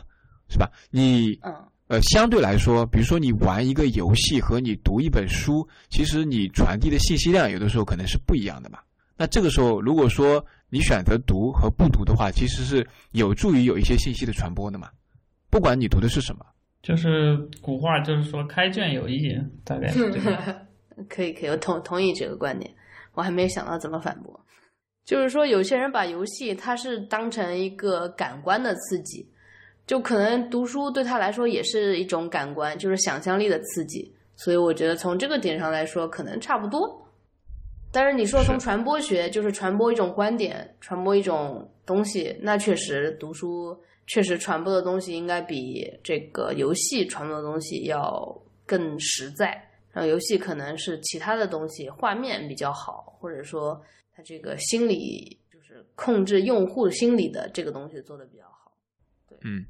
是吧？你嗯呃相对来说，比如说你玩一个游戏和你读一本书，其实你传递的信息量有的时候可能是不一样的嘛。那这个时候，如果说你选择读和不读的话，其实是有助于有一些信息的传播的嘛。不管你读的是什么，就是古话就是说开卷有益，大概是这个。可以可以，我同同意这个观点，我还没有想到怎么反驳。就是说，有些人把游戏它是当成一个感官的刺激，就可能读书对他来说也是一种感官，就是想象力的刺激。所以我觉得从这个点上来说，可能差不多。但是你说从传播学，就是传播一种观点，传播一种东西，那确实读书确实传播的东西应该比这个游戏传播的东西要更实在。然后游戏可能是其他的东西，画面比较好，或者说它这个心理就是控制用户心理的这个东西做的比较好。对嗯，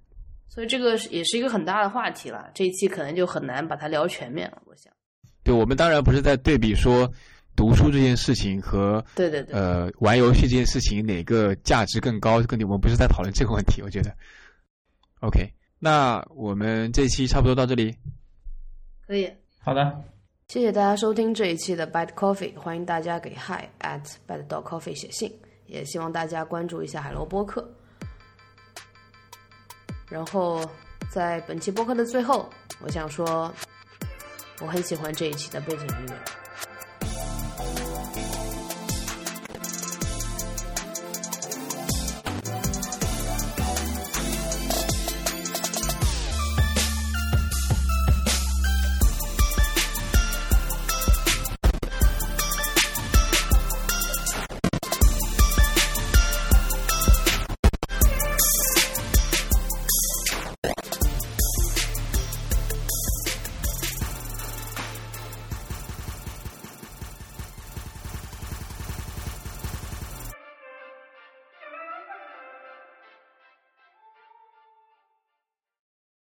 所以这个是也是一个很大的话题了。这一期可能就很难把它聊全面了，我想。对我们当然不是在对比说读书这件事情和对对对，呃玩游戏这件事情哪个价值更高更低，我们不是在讨论这个问题，我觉得。OK，那我们这期差不多到这里。可以。好的，谢谢大家收听这一期的 Bad Coffee，欢迎大家给 Hi at bad Dog Coffee 写信，也希望大家关注一下海螺播客。然后在本期播客的最后，我想说，我很喜欢这一期的背景音乐。